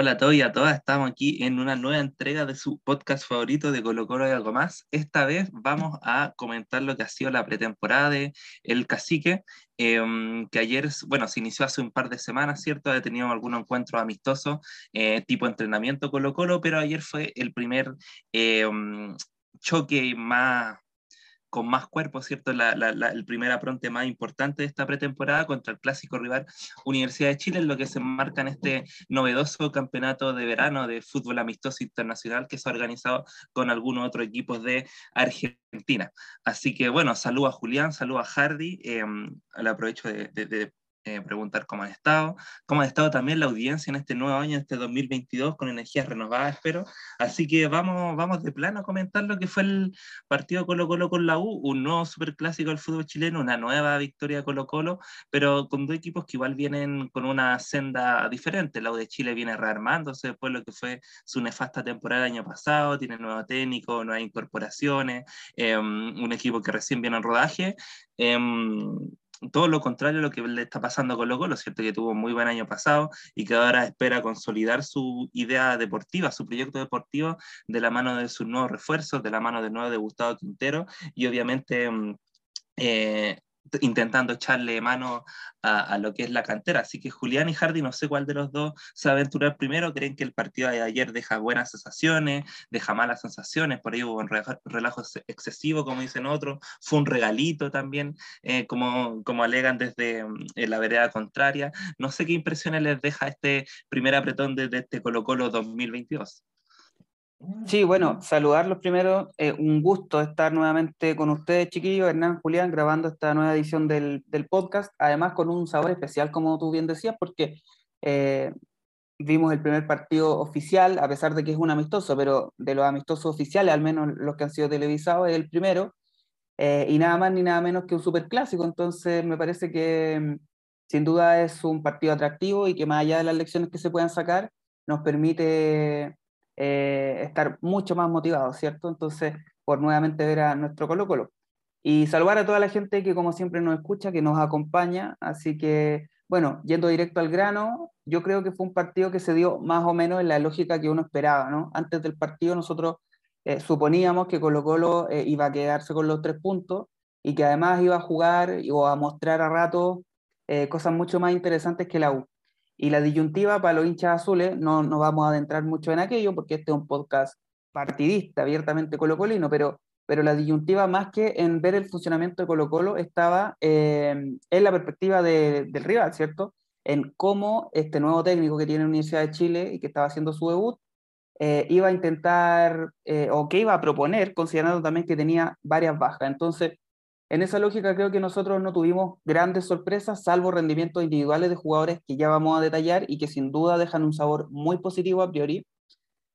Hola a todos y a todas, estamos aquí en una nueva entrega de su podcast favorito de Colo Colo y algo más. Esta vez vamos a comentar lo que ha sido la pretemporada de El Cacique, em, que ayer, bueno, se inició hace un par de semanas, ¿cierto? Ha tenido algunos encuentros amistosos, eh, tipo entrenamiento Colo Colo, pero ayer fue el primer em, choque más con más cuerpo, ¿cierto? El primer apronte más importante de esta pretemporada contra el clásico rival Universidad de Chile, en lo que se enmarca en este novedoso campeonato de verano de fútbol amistoso internacional que se ha organizado con algunos otros equipos de Argentina. Así que bueno, saludo a Julián, saludo a Hardy, eh, le aprovecho de eh, preguntar cómo han estado, cómo ha estado también la audiencia en este nuevo año, este 2022, con energías renovadas, espero. Así que vamos, vamos de plano a comentar lo que fue el partido Colo Colo con la U, un nuevo superclásico del fútbol chileno, una nueva victoria Colo Colo, pero con dos equipos que igual vienen con una senda diferente. La U de Chile viene rearmándose después de lo que fue su nefasta temporada el año pasado, tiene nuevo técnico, nuevas incorporaciones, em, un equipo que recién viene en rodaje. Em, todo lo contrario a lo que le está pasando con Colo Colo, cierto que tuvo un muy buen año pasado y que ahora espera consolidar su idea deportiva, su proyecto deportivo de la mano de sus nuevos refuerzos, de la mano del nuevo de Gustavo Quintero y obviamente mm, eh, intentando echarle mano a, lo que es la cantera. Así que Julián y Hardy, no sé cuál de los dos se aventurar primero. ¿Creen que el partido de ayer deja buenas sensaciones, deja malas sensaciones? Por ahí hubo un relajo excesivo, como dicen otros. Fue un regalito también, eh, como, como alegan desde mm, la vereda contraria. No sé qué impresiones les deja este primer apretón desde este Colo Colo 2022. Sí, bueno, saludarlos primero. Eh, un gusto estar nuevamente con ustedes, chiquillos, Hernán, Julián, grabando esta nueva edición del, podcast. Además, con un sabor especial, como tú bien decías, porque eh, vimos el primer partido oficial, a pesar de que es un amistoso, pero de los amistosos oficiales, al menos los que han sido televisados, es el primero. Eh, y nada más ni nada menos que un superclásico. Entonces, me parece que sin duda es un partido atractivo y que más allá de las lecciones que se puedan sacar, nos permite eh, estar mucho más motivados, ¿cierto? Entonces, por nuevamente ver a nuestro Colo Colo. Y saludar a toda la gente que como siempre nos escucha, que nos acompaña. Así que, bueno, yendo directo al grano, yo creo que fue un partido que se dio más o menos en la lógica que uno esperaba, ¿no? Antes del partido nosotros eh, suponíamos que Colo Colo eh, iba a quedarse con los tres puntos y que además iba a jugar o a mostrar a rato cosas mucho más interesantes que la U. Y la disyuntiva para los hinchas azules, no nos vamos a adentrar mucho en aquello, porque este es un podcast partidista, abiertamente colocolino, pero, pero la disyuntiva más que en ver el funcionamiento de Colo Colo estaba eh, en la perspectiva del rival, ¿cierto? En cómo este nuevo técnico que tiene la Universidad de Chile y que estaba haciendo su debut, eh, iba a intentar, eh, o que iba a proponer, considerando también que tenía varias bajas. Entonces, en esa lógica creo que nosotros no tuvimos grandes sorpresas, salvo rendimientos individuales de jugadores que ya vamos a detallar y que sin duda dejan un sabor muy positivo a priori.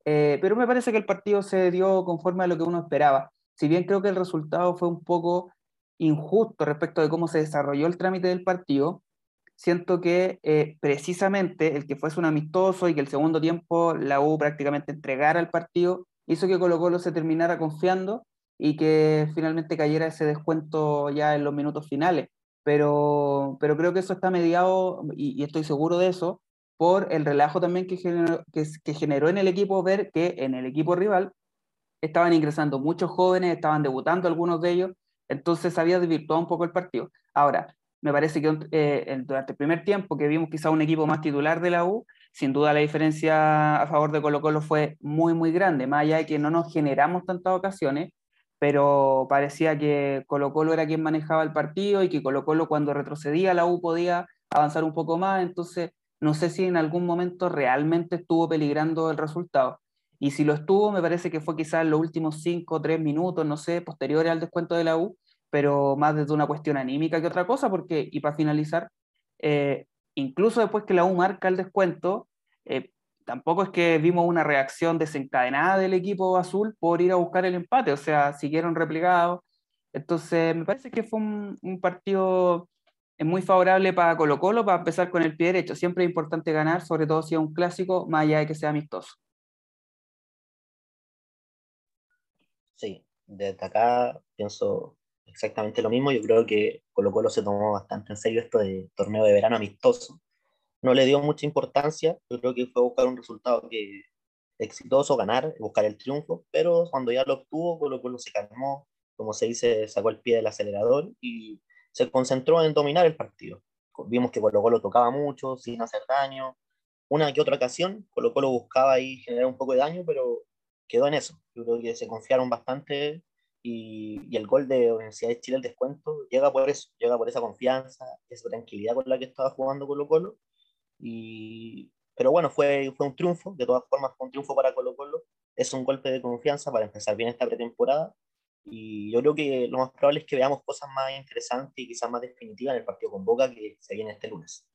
Eh, pero me parece que el partido se dio conforme a lo que uno esperaba. Si bien creo que el resultado fue un poco injusto respecto de cómo se desarrolló el trámite del partido, siento que eh, precisamente el que fuese un amistoso y que el segundo tiempo la U prácticamente entregara el partido, hizo que Colo Colo se terminara confiando y que finalmente cayera ese descuento ya en los minutos finales. Pero, pero creo que eso está mediado, y, estoy seguro de eso, por el relajo también que generó, que, generó en el equipo ver que en el equipo rival estaban ingresando muchos jóvenes, estaban debutando algunos de ellos, entonces había desvirtuado un poco el partido. Ahora, me parece que eh, durante el primer tiempo que vimos quizá un equipo más titular de la U, sin duda la diferencia a favor de Colo Colo fue muy, muy grande, más allá de que no nos generamos tantas ocasiones, pero parecía que Colo Colo era quien manejaba el partido y que Colo Colo cuando retrocedía la U podía avanzar un poco más, entonces no sé si en algún momento realmente estuvo peligrando el resultado. Y si lo estuvo, me parece que fue quizás en los últimos 5 o 3 minutos, no sé, posteriores al descuento de la U, pero más desde una cuestión anímica que otra cosa, porque, y para finalizar, eh, incluso después que la U marca el descuento, eh, tampoco es que vimos una reacción desencadenada del equipo azul por ir a buscar el empate, o sea, siguieron replicados. Entonces, me parece que fue un, partido eh, muy favorable para Colo Colo, para empezar con el pie derecho. Siempre es importante ganar, sobre todo si es un clásico, más allá de que sea amistoso. Sí, desde acá pienso exactamente lo mismo. Yo creo que Colo Colo se tomó bastante en serio esto de torneo de verano amistoso no le dio mucha importancia. Yo creo que fue buscar un resultado que exitoso, ganar, buscar el triunfo, pero cuando ya lo obtuvo, Colo Colo se calmó, como se dice, sacó el pie del acelerador y se concentró en dominar el partido. Vimos que Colo Colo tocaba mucho, sin hacer daño. Una que otra ocasión, Colo Colo buscaba ahí generar un poco de daño, pero quedó en eso. Yo creo que se confiaron bastante y, y, el gol de Universidad de Chile, el descuento, llega por eso, llega por esa confianza, esa tranquilidad con la que estaba jugando Colo Colo. Y, pero bueno, fue, fue un triunfo, de todas formas fue un triunfo para Colo Colo. Es un golpe de confianza para empezar bien esta pretemporada. Y yo creo que lo más probable es que veamos cosas más interesantes y quizás más definitivas en el partido con Boca que se viene este lunes.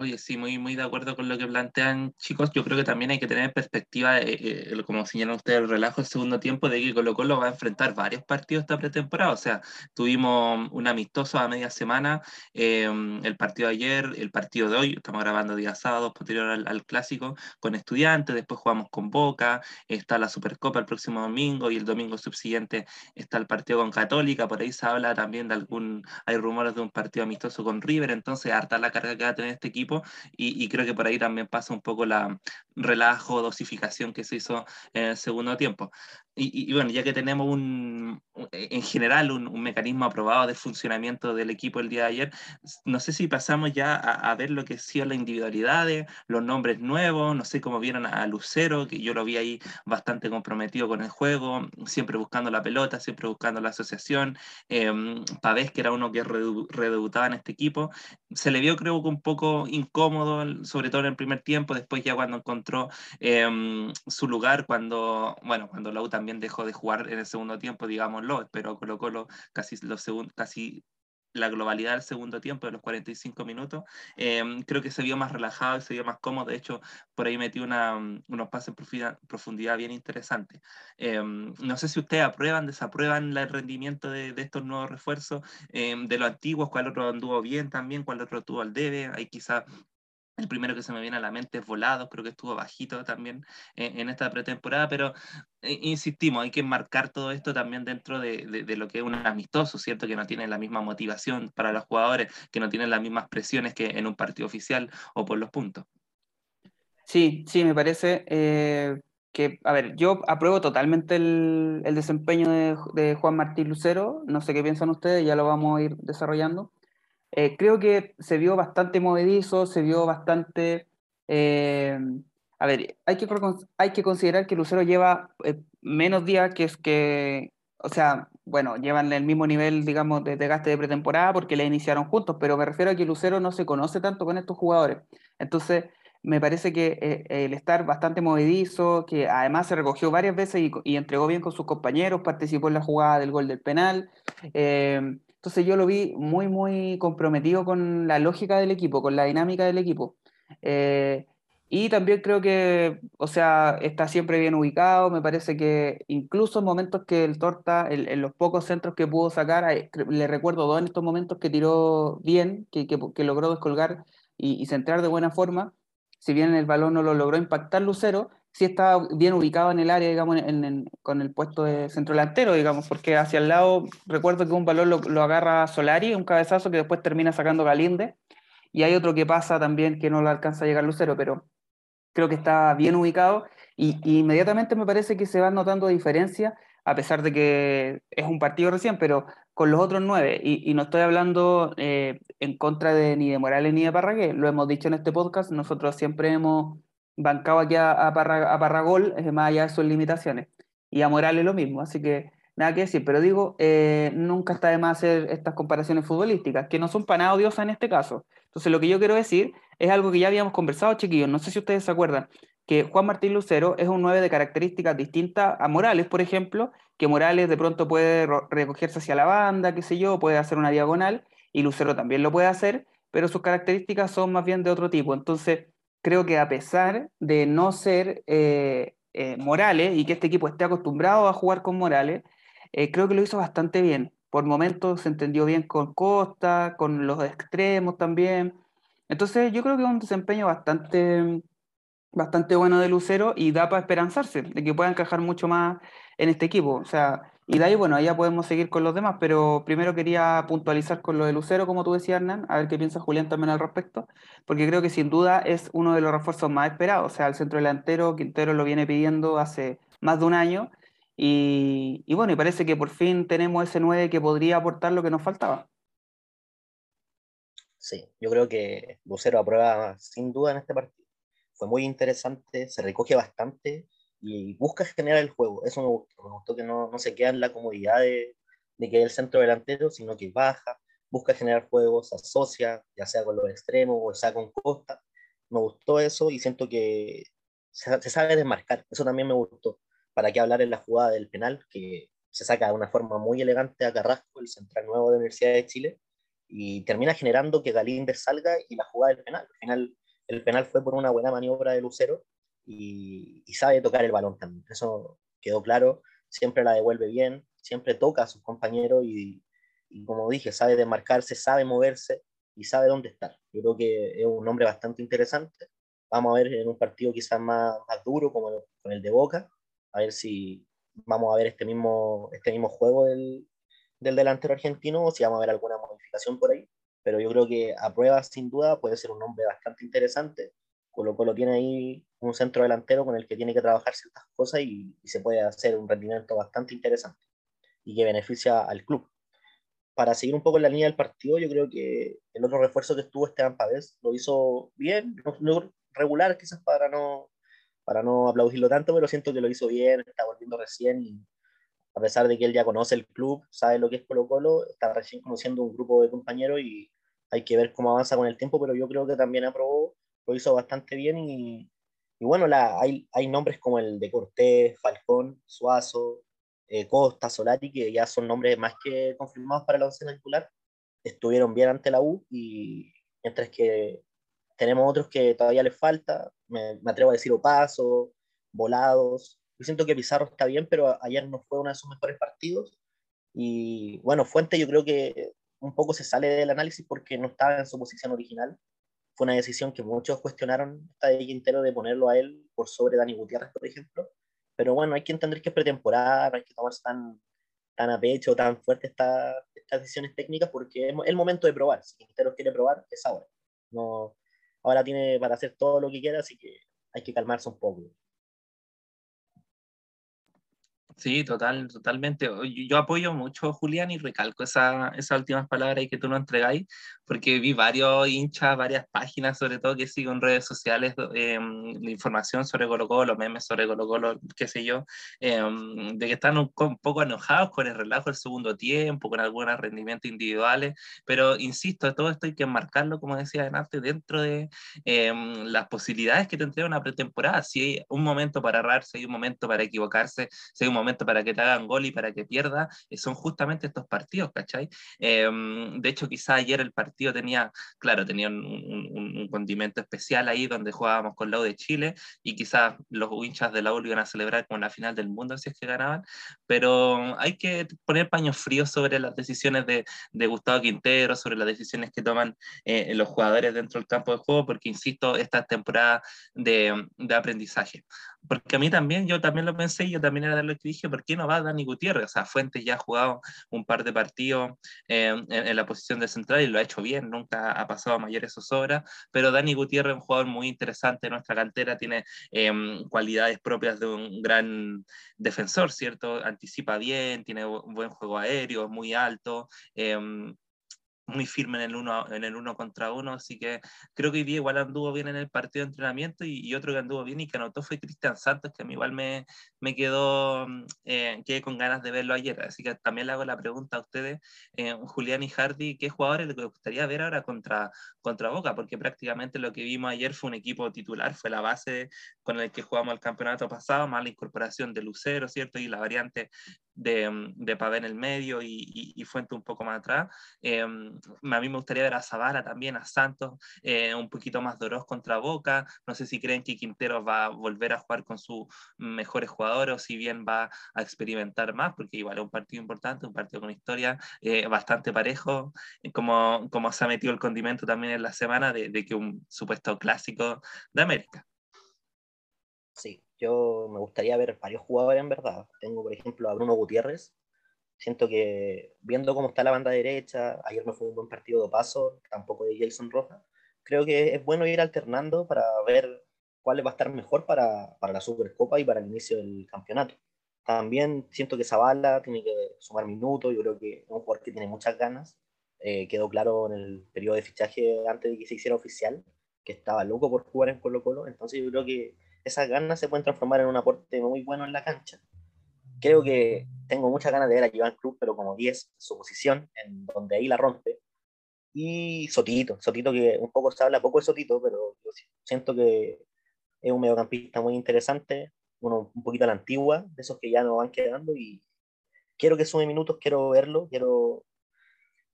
Oye, sí, muy, muy de acuerdo con lo que plantean, chicos. Yo creo que también hay que tener perspectiva, eh, eh, como señalan ustedes, el relajo del segundo tiempo, de que Colo Colo va a enfrentar varios partidos esta pretemporada. O sea, tuvimos un amistoso a media semana, em, el partido de ayer, el partido de hoy, estamos grabando día sábado, posterior al, clásico, con estudiantes, después jugamos con Boca, está la Supercopa el próximo domingo y el domingo subsiguiente está el partido con Católica. Por ahí se habla también de algún, hay rumores de un partido amistoso con River, entonces harta la carga que va a tener este equipo y, creo que por ahí también pasa un poco la relajo, dosificación que se hizo en el segundo tiempo. Y, bueno, ya que tenemos un, en general un, mecanismo aprobado de funcionamiento del equipo el día de ayer, no sé si pasamos ya a, ver lo que ha sido la individualidades, los nombres nuevos, no sé cómo vieron a Lucero, que yo lo vi ahí bastante comprometido con el juego, siempre buscando la pelota, siempre buscando la asociación, eh, Pavés, que era uno que redebutaba en este equipo, se le vio creo que un poco incómodo, sobre todo en el primer tiempo, después ya cuando encontró em, su lugar, cuando, bueno, cuando Lau también dejó de jugar en el segundo tiempo, digámoslo, pero Colo Colo casi, los casi la globalidad del segundo tiempo, de los 45 minutos, em, creo que se vio más relajado y se vio más cómodo. De hecho, por ahí metió una, unos pases en profundidad, bien interesantes. Em, no sé si ustedes aprueban, desaprueban el rendimiento de, de estos nuevos refuerzos, de los antiguos, cuál otro anduvo bien también, cuál otro tuvo al debe. Hay quizá el primero que se me viene a la mente es Volado, creo que estuvo bajito también en, esta pretemporada, pero eh, insistimos, hay que marcar todo esto también dentro de, lo que es un amistoso, ¿cierto? Que no tiene la misma motivación para los jugadores, que no tienen las mismas presiones que en un partido oficial o por los puntos. Sí, sí, me parece eh, que, a ver, yo apruebo totalmente el, el desempeño de, de Juan Martín Lucero, no sé qué piensan ustedes, ya lo vamos a ir desarrollando. Eh, creo que se vio bastante movedizo, se vio bastante... Eh, a ver, hay que, hay que considerar que Lucero lleva eh, menos días que es que, o sea, bueno, llevan el mismo nivel, digamos, de, gasto de pretemporada porque la iniciaron juntos, pero me refiero a que Lucero no se conoce tanto con estos jugadores. Entonces, me parece que el estar bastante movedizo, que además se recogió varias veces y, entregó bien con sus compañeros, participó en la jugada del gol del penal. Entonces yo lo vi muy, muy comprometido con la lógica del equipo, con la dinámica del equipo. Eh, y también creo que, o sea, está siempre bien ubicado. Me parece que incluso en momentos que el Torta, en, los pocos centros que pudo sacar, le recuerdo dos en estos momentos que tiró bien, que, logró descolgar y, y, centrar de buena forma. Si bien el balón no lo logró impactar Lucero, sí está bien ubicado en el área, digamos, con el puesto de centro delantero, digamos, porque hacia el lado, recuerdo que un balón lo, agarra Solari, un cabezazo que después termina sacando Galinde, y hay otro que pasa también que no lo alcanza a llegar Lucero, pero creo que está bien ubicado, y, inmediatamente me parece que se van notando diferencias, a pesar de que es un partido recién, pero con los otros nueve, y, no estoy hablando eh, en contra de ni de Morales ni de Parragué, lo hemos dicho en este podcast, nosotros siempre hemos bancado aquí a, a, Parragol, es más allá de sus limitaciones. Y a Morales lo mismo, así que nada que decir. Pero digo, eh, nunca está de más hacer estas comparaciones futbolísticas, que no son para nada odiosas en este caso. Entonces, lo que yo quiero decir es algo que ya habíamos conversado, chiquillos. No sé si ustedes se acuerdan, que Juan Martín Lucero es un 9 de características distintas a Morales, por ejemplo, que Morales de pronto puede recogerse hacia la banda, qué sé yo, puede hacer una diagonal, y Lucero también lo puede hacer, pero sus características son más bien de otro tipo. Entonces, creo que a pesar de no ser eh, eh, Morales y que este equipo esté acostumbrado a jugar con Morales, eh, creo que lo hizo bastante bien. Por momentos se entendió bien con Costa, con los extremos también. Entonces yo creo que es un desempeño bastante, bastante bueno de Lucero y da para esperanzarse de que pueda encajar mucho más en este equipo. O sea, Y de ahí, bueno, ya podemos seguir con los demás, pero primero quería puntualizar con lo de Lucero, como tú decías, Hernán, a ver qué piensa Julián también al respecto, porque creo que sin duda es uno de los refuerzos más esperados. O sea, el centro delantero, Quintero lo viene pidiendo hace más de un año, y, y bueno, y parece que por fin tenemos ese 9 que podría aportar lo que nos faltaba. Sí, yo creo que Lucero aprueba sin duda en este partido. Fue muy interesante, se recoge bastante y busca generar el juego. Eso me gustó. Me gustó que no, no se queda en la comodidad de, de que el centro delantero, sino que baja, busca generar juegos, se asocia, ya sea con los extremos o sea con Costa. Me gustó eso y siento que se, se sabe desmarcar. Eso también me gustó. ¿Para qué hablar en la jugada del penal? Que se saca de una forma muy elegante a Carrasco, el central nuevo de la Universidad de Chile, y termina generando que Galíndez salga y la jugada del penal. Al final, el penal fue por una buena maniobra de Lucero, y, sabe tocar el balón también. Eso quedó claro. Siempre la devuelve bien, siempre toca a sus compañeros y, como dije, sabe desmarcarse, sabe moverse y sabe dónde estar. Yo creo que es un hombre bastante interesante. Vamos a ver en un partido quizás más, más duro como con el de Boca, a ver si vamos a ver este mismo, este mismo juego del, del delantero argentino o si vamos a ver alguna modificación por ahí. Pero yo creo que a prueba, sin duda, puede ser un hombre bastante interesante Colo Colo tiene ahí un centro delantero con el que tiene que trabajar ciertas cosas y, se puede hacer un rendimiento bastante interesante y que beneficia al club. Para seguir un poco en la línea del partido, yo creo que el otro refuerzo que estuvo Esteban Pavés lo hizo bien, no, regular quizás para no, para no aplaudirlo tanto, pero siento que lo hizo bien, está volviendo recién y a pesar de que él ya conoce el club, sabe lo que es Colo Colo, está recién conociendo un grupo de compañeros y hay que ver cómo avanza con el tiempo, pero yo creo que también aprobó lo hizo bastante bien y, y bueno, la, hay, hay, nombres como el de Cortés, Falcón, Suazo, eh, Costa, Solari, que ya son nombres más que confirmados para la once titular, estuvieron bien ante la U y mientras que tenemos otros que todavía les falta, me, me atrevo a decir Opaso, Volados, yo siento que Pizarro está bien, pero ayer no fue uno de sus mejores partidos. Y bueno, Fuente yo creo que un poco se sale del análisis porque no estaba en su posición original fue una decisión que muchos cuestionaron esta de Quintero de ponerlo a él por sobre Dani Gutiérrez, por ejemplo. Pero bueno, hay que entender que es pretemporada, hay que tomarse tan, tan a pecho, tan fuerte esta, estas decisiones técnicas, porque es el momento de probar. Si Quintero quiere probar, es ahora. No, ahora tiene para hacer todo lo que quiera, así que hay que calmarse un poco. Sí, total, totalmente. Yo apoyo mucho, Julián, y recalco esa, esas últimas palabras que tú nos entregáis, porque vi varios hinchas, varias páginas, sobre todo que sigo en redes sociales, eh, información sobre Colo Colo, memes sobre Colo Colo, qué sé yo, em, de que están un, poco enojados con el relajo del segundo tiempo, con algunos rendimientos individuales, pero insisto, todo esto hay que marcarlo, como decía antes, dentro de em, las posibilidades que te entrega una pretemporada. Si hay un momento para errarse, si hay un momento para equivocarse, si hay un momento para que te hagan gol y para que pierda, eh, son justamente estos partidos, ¿cachai? De hecho, quizá ayer el partido tenía, claro, tenía un, condimento especial ahí donde jugábamos con la U de Chile y quizás los hinchas de la U iban a celebrar como la final del mundo si es que ganaban, pero hay que poner paños fríos sobre las decisiones de, Gustavo Quintero, sobre las decisiones que toman eh, los jugadores dentro del campo de juego, porque insisto, esta temporada de aprendizaje. Porque a mí también, yo también lo pensé, yo también era de lo que dije, ¿por qué no va Dani Gutiérrez? O sea, Fuentes ya ha jugado un par de partidos eh, en, la posición de central y lo ha hecho bien, nunca ha pasado a mayores zozobras, pero Dani Gutiérrez es un jugador muy interesante en nuestra cantera, tiene eh, cualidades propias de un gran defensor, ¿cierto? Anticipa bien, tiene un buen juego aéreo, muy alto. Eh, muy firme en el, uno, en el uno contra uno, así que creo que hoy día igual anduvo bien en el partido de entrenamiento y, otro que anduvo bien y que anotó fue Cristian Santos, que a mí igual me, me quedó, mm, eh, quedé con ganas de verlo ayer, así que también le hago la pregunta a ustedes, eh, Julián y Hardy, ¿qué jugadores les gustaría ver ahora contra, contra Boca? Porque prácticamente lo que vimos ayer fue un equipo titular, fue la base con el que jugamos el campeonato pasado, más la incorporación de Lucero, ¿cierto? Y la variante de, mm, de Pavé en el medio y, y, Fuente un poco más atrás. Eh, a mí me gustaría ver a Zavala también, a Santos, eh, un poquito más doros contra Boca. No sé si creen que Quintero va a volver a jugar con sus mejores jugadores o si bien va a experimentar más, porque igual es un partido importante, un partido con historia eh, bastante parejo, como, como se ha metido el condimento también en la semana de, de que un supuesto clásico de América. Sí, yo me gustaría ver varios jugadores en verdad. Tengo, por ejemplo, a Bruno Gutiérrez, Siento que viendo cómo está la banda derecha, ayer no fue un buen partido de paso, tampoco de Jason Rojas, creo que es bueno ir alternando para ver cuál va a estar mejor para, para la Supercopa y para el inicio del campeonato. También siento que Zavala tiene que sumar minutos, yo creo que es un jugador que tiene muchas ganas. Eh, quedó claro en el periodo de fichaje antes de que se hiciera oficial, que estaba loco por jugar en Colo Colo, entonces yo creo que esas ganas se pueden transformar en un aporte muy bueno en la cancha. Creo que tengo muchas ganas de ver a Iván Cruz, pero como 10 su posición, en donde ahí la rompe. Y Sotito, Sotito que un poco se habla poco de Sotito, pero yo siento que es un mediocampista muy interesante, uno un poquito a la antigua, de esos que ya no van quedando y quiero que sume minutos, quiero verlo, quiero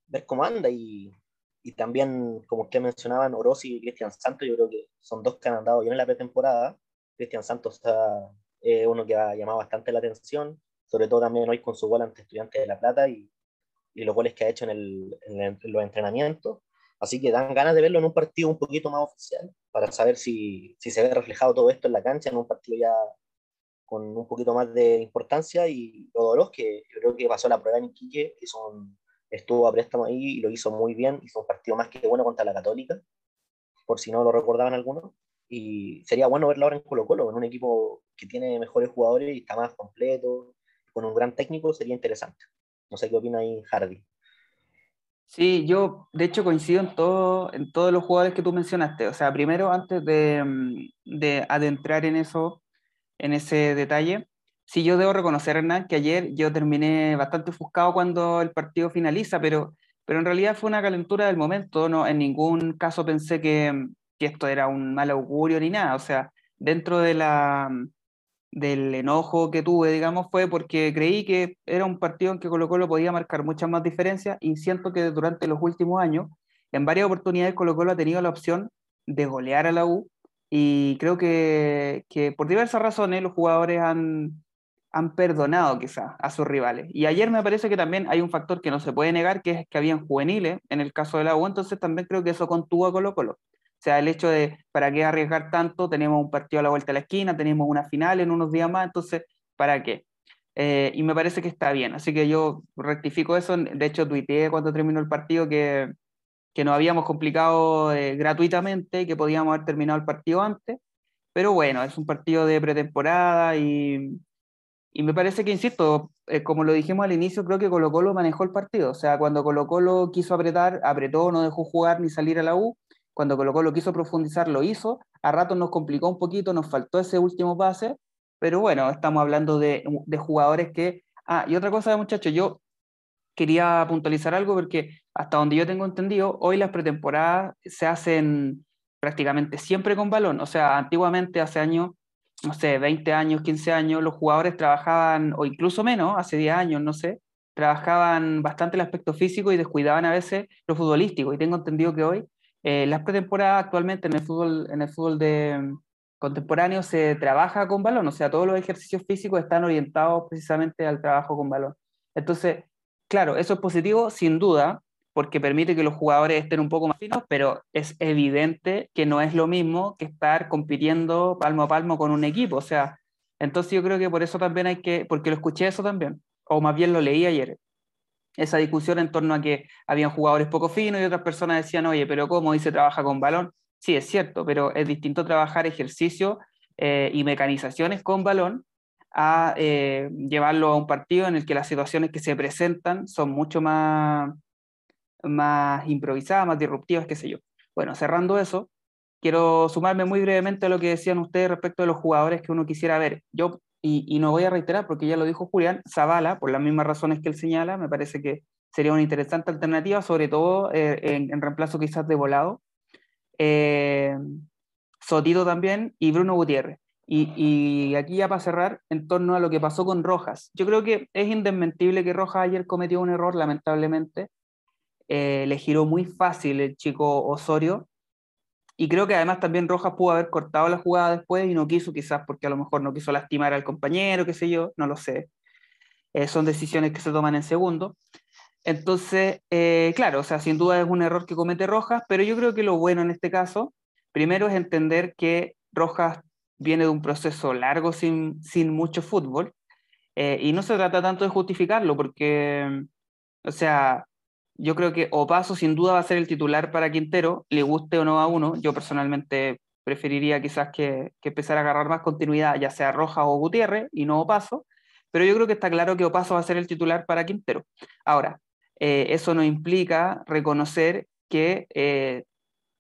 ver cómo anda y, y también, como usted mencionaba, Orosi y Cristian Santos, yo creo que son dos que han andado bien en la pretemporada. Cristian Santos es uno que ha llamado bastante la atención, sobre todo también hoy con su gol ante Estudiantes de La Plata y, y los goles que ha hecho en, el, en, los entrenamientos. Así que dan ganas de verlo en un partido un poquito más oficial, para saber si, si se ve reflejado todo esto en la cancha, en un partido ya con un poquito más de importancia y Odoros, que yo creo que pasó la prueba en Iquique, estuvo a préstamo ahí y lo hizo muy bien, hizo un partido más que bueno contra la Católica, por si no lo recordaban algunos, y sería bueno verlo ahora en Colo Colo, en un equipo que tiene mejores jugadores y está más completo, con un gran técnico, sería interesante. No sé qué opina ahí Hardy. Sí, yo de hecho coincido en, todo, en todos los jugadores que tú mencionaste. O sea, primero, antes de, mm, de adentrar en eso, en ese detalle. Sí, yo debo reconocer, Hernán, que ayer yo terminé bastante ofuscado cuando el partido finaliza, pero, pero en realidad fue una calentura del momento, no, en ningún caso pensé que, que esto era un mal augurio ni nada, o sea, dentro de la, del enojo que tuve, digamos, fue porque creí que era un partido en que Colo Colo podía marcar muchas más diferencias y siento que durante los últimos años, en varias oportunidades Colo Colo ha tenido la opción de golear a la U y creo que, que por diversas razones los jugadores han, han perdonado quizás a sus rivales. Y ayer me parece que también hay un factor que no se puede negar, que es que habían juveniles en el caso de la U, entonces también creo que eso contuvo a Colo Colo. Sea, el hecho de, ¿para qué arriesgar tanto? Tenemos un partido a la vuelta de la esquina, tenemos una final en unos días más, entonces, ¿para qué? Eh, y me parece que está bien, así que yo rectifico eso, de hecho tuiteé cuando terminó el partido que, que nos habíamos complicado eh, gratuitamente que podíamos haber terminado el partido antes. Pero bueno, es un partido de pretemporada y, y me parece que, insisto, eh, como lo dijimos al inicio, creo que Colo Colo manejó el partido. O sea, cuando Colo Colo quiso apretar, apretó, no dejó jugar ni salir a la U. Cuando Colo Colo quiso profundizar, lo hizo. A ratos nos complicó un poquito, nos faltó ese último pase. Pero bueno, estamos hablando de, de jugadores que... Ah, y otra cosa, muchachos, yo quería puntualizar algo porque hasta donde yo tengo entendido, hoy las pretemporadas se hacen prácticamente siempre con balón. O sea, antiguamente, hace años, no sé, 20 años, 15 años, los jugadores trabajaban, o incluso menos, hace 10 años, no sé, trabajaban bastante el aspecto físico y descuidaban a veces lo futbolístico. Y tengo entendido que hoy eh, las pretemporadas actualmente en el fútbol, en el fútbol de, mm, contemporáneo se trabaja con balón, o sea, todos los ejercicios físicos están orientados precisamente al trabajo con balón. Entonces, claro, eso es positivo, sin duda, porque permite que los jugadores estén un poco más finos, pero es evidente que no es lo mismo que estar compitiendo palmo a palmo con un equipo. O sea, entonces yo creo que por eso también hay que, porque lo escuché eso también, o más bien lo leí ayer, esa discusión en torno a que habían jugadores poco finos y otras personas decían, oye, pero ¿cómo dice trabaja con balón? Sí, es cierto, pero es distinto trabajar ejercicio eh, y mecanizaciones con balón a eh, llevarlo a un partido en el que las situaciones que se presentan son mucho más, más improvisadas, más disruptivas, qué sé yo. Bueno, cerrando eso, quiero sumarme muy brevemente a lo que decían ustedes respecto de los jugadores que uno quisiera ver. Yo, y, y no voy a reiterar porque ya lo dijo Julián, Zavala, por las mismas razones que él señala, me parece que sería una interesante alternativa, sobre todo eh, en, reemplazo quizás de Volado. Eh, Sotito también y Bruno Gutiérrez. Y, aquí ya para cerrar, en torno a lo que pasó con Rojas. Yo creo que es indesmentible que Rojas ayer cometió un error, lamentablemente. Eh, le giró muy fácil el chico Osorio. Y creo que además también Rojas pudo haber cortado la jugada después y no quiso, quizás porque a lo mejor no quiso lastimar al compañero, qué sé yo, no lo sé. Eh, son decisiones que se toman en segundo. Entonces, eh, claro, o sea, sin duda es un error que comete Rojas, pero yo creo que lo bueno en este caso, primero es entender que Rojas viene de un proceso largo sin, sin mucho fútbol Eh, y no se trata tanto de justificarlo, porque, o sea, yo creo que Opaso sin duda va a ser el titular para Quintero, le guste o no a uno. Yo personalmente preferiría quizás que, que empezar a agarrar más continuidad, ya sea Roja o Gutiérrez, y no Opaso. Pero yo creo que está claro que Opaso va a ser el titular para Quintero. Ahora, eh, eso no implica reconocer que eh,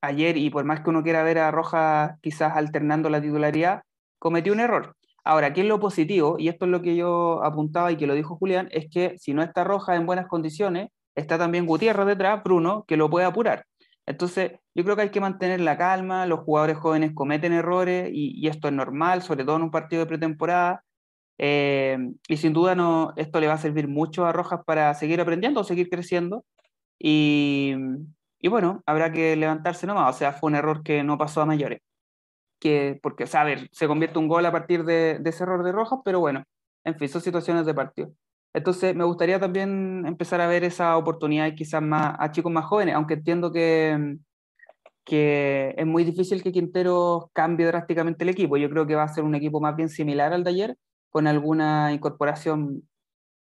ayer, y por más que uno quiera ver a Roja quizás alternando la titularidad, cometió un error. Ahora, ¿qué es lo positivo? Y esto es lo que yo apuntaba y que lo dijo Julián, es que si no está Roja en buenas condiciones, está también Gutiérrez detrás, Bruno, que lo puede apurar. Entonces, yo creo que hay que mantener la calma, los jugadores jóvenes cometen errores y, esto es normal, sobre todo en un partido de pretemporada. Eh, y sin duda no, esto le va a servir mucho a Rojas para seguir aprendiendo seguir creciendo. Y, y bueno, habrá que levantarse nomás, o sea, fue un error que no pasó a mayores. Que, porque, o sea, a ver, se convierte un gol a partir de, de ese error de Rojas, pero bueno, en fin, son situaciones de partido. Entonces, me gustaría también empezar a ver esa oportunidad quizás más a chicos más jóvenes, aunque entiendo que, que es muy difícil que Quintero cambie drásticamente el equipo. Yo creo que va a ser un equipo más bien similar al de ayer, con alguna incorporación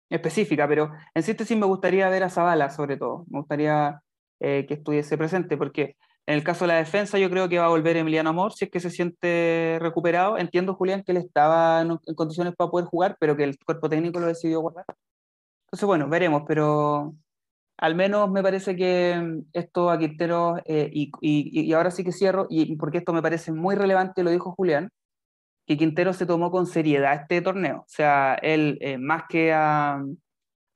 específica, pero en síntesis me gustaría ver a Zavala sobre todo, me gustaría eh, que estuviese presente, porque en el caso de la defensa, yo creo que va a volver Emiliano Amor si es que se siente recuperado. Entiendo, Julián, que él estaba en, condiciones para poder jugar, pero que el cuerpo técnico lo decidió guardar. Entonces, bueno, veremos, pero al menos me parece que esto a Quintero, eh, y, y, y, ahora sí que cierro, y porque esto me parece muy relevante, lo dijo Julián, que Quintero se tomó con seriedad este torneo. O sea, él, eh, más que a,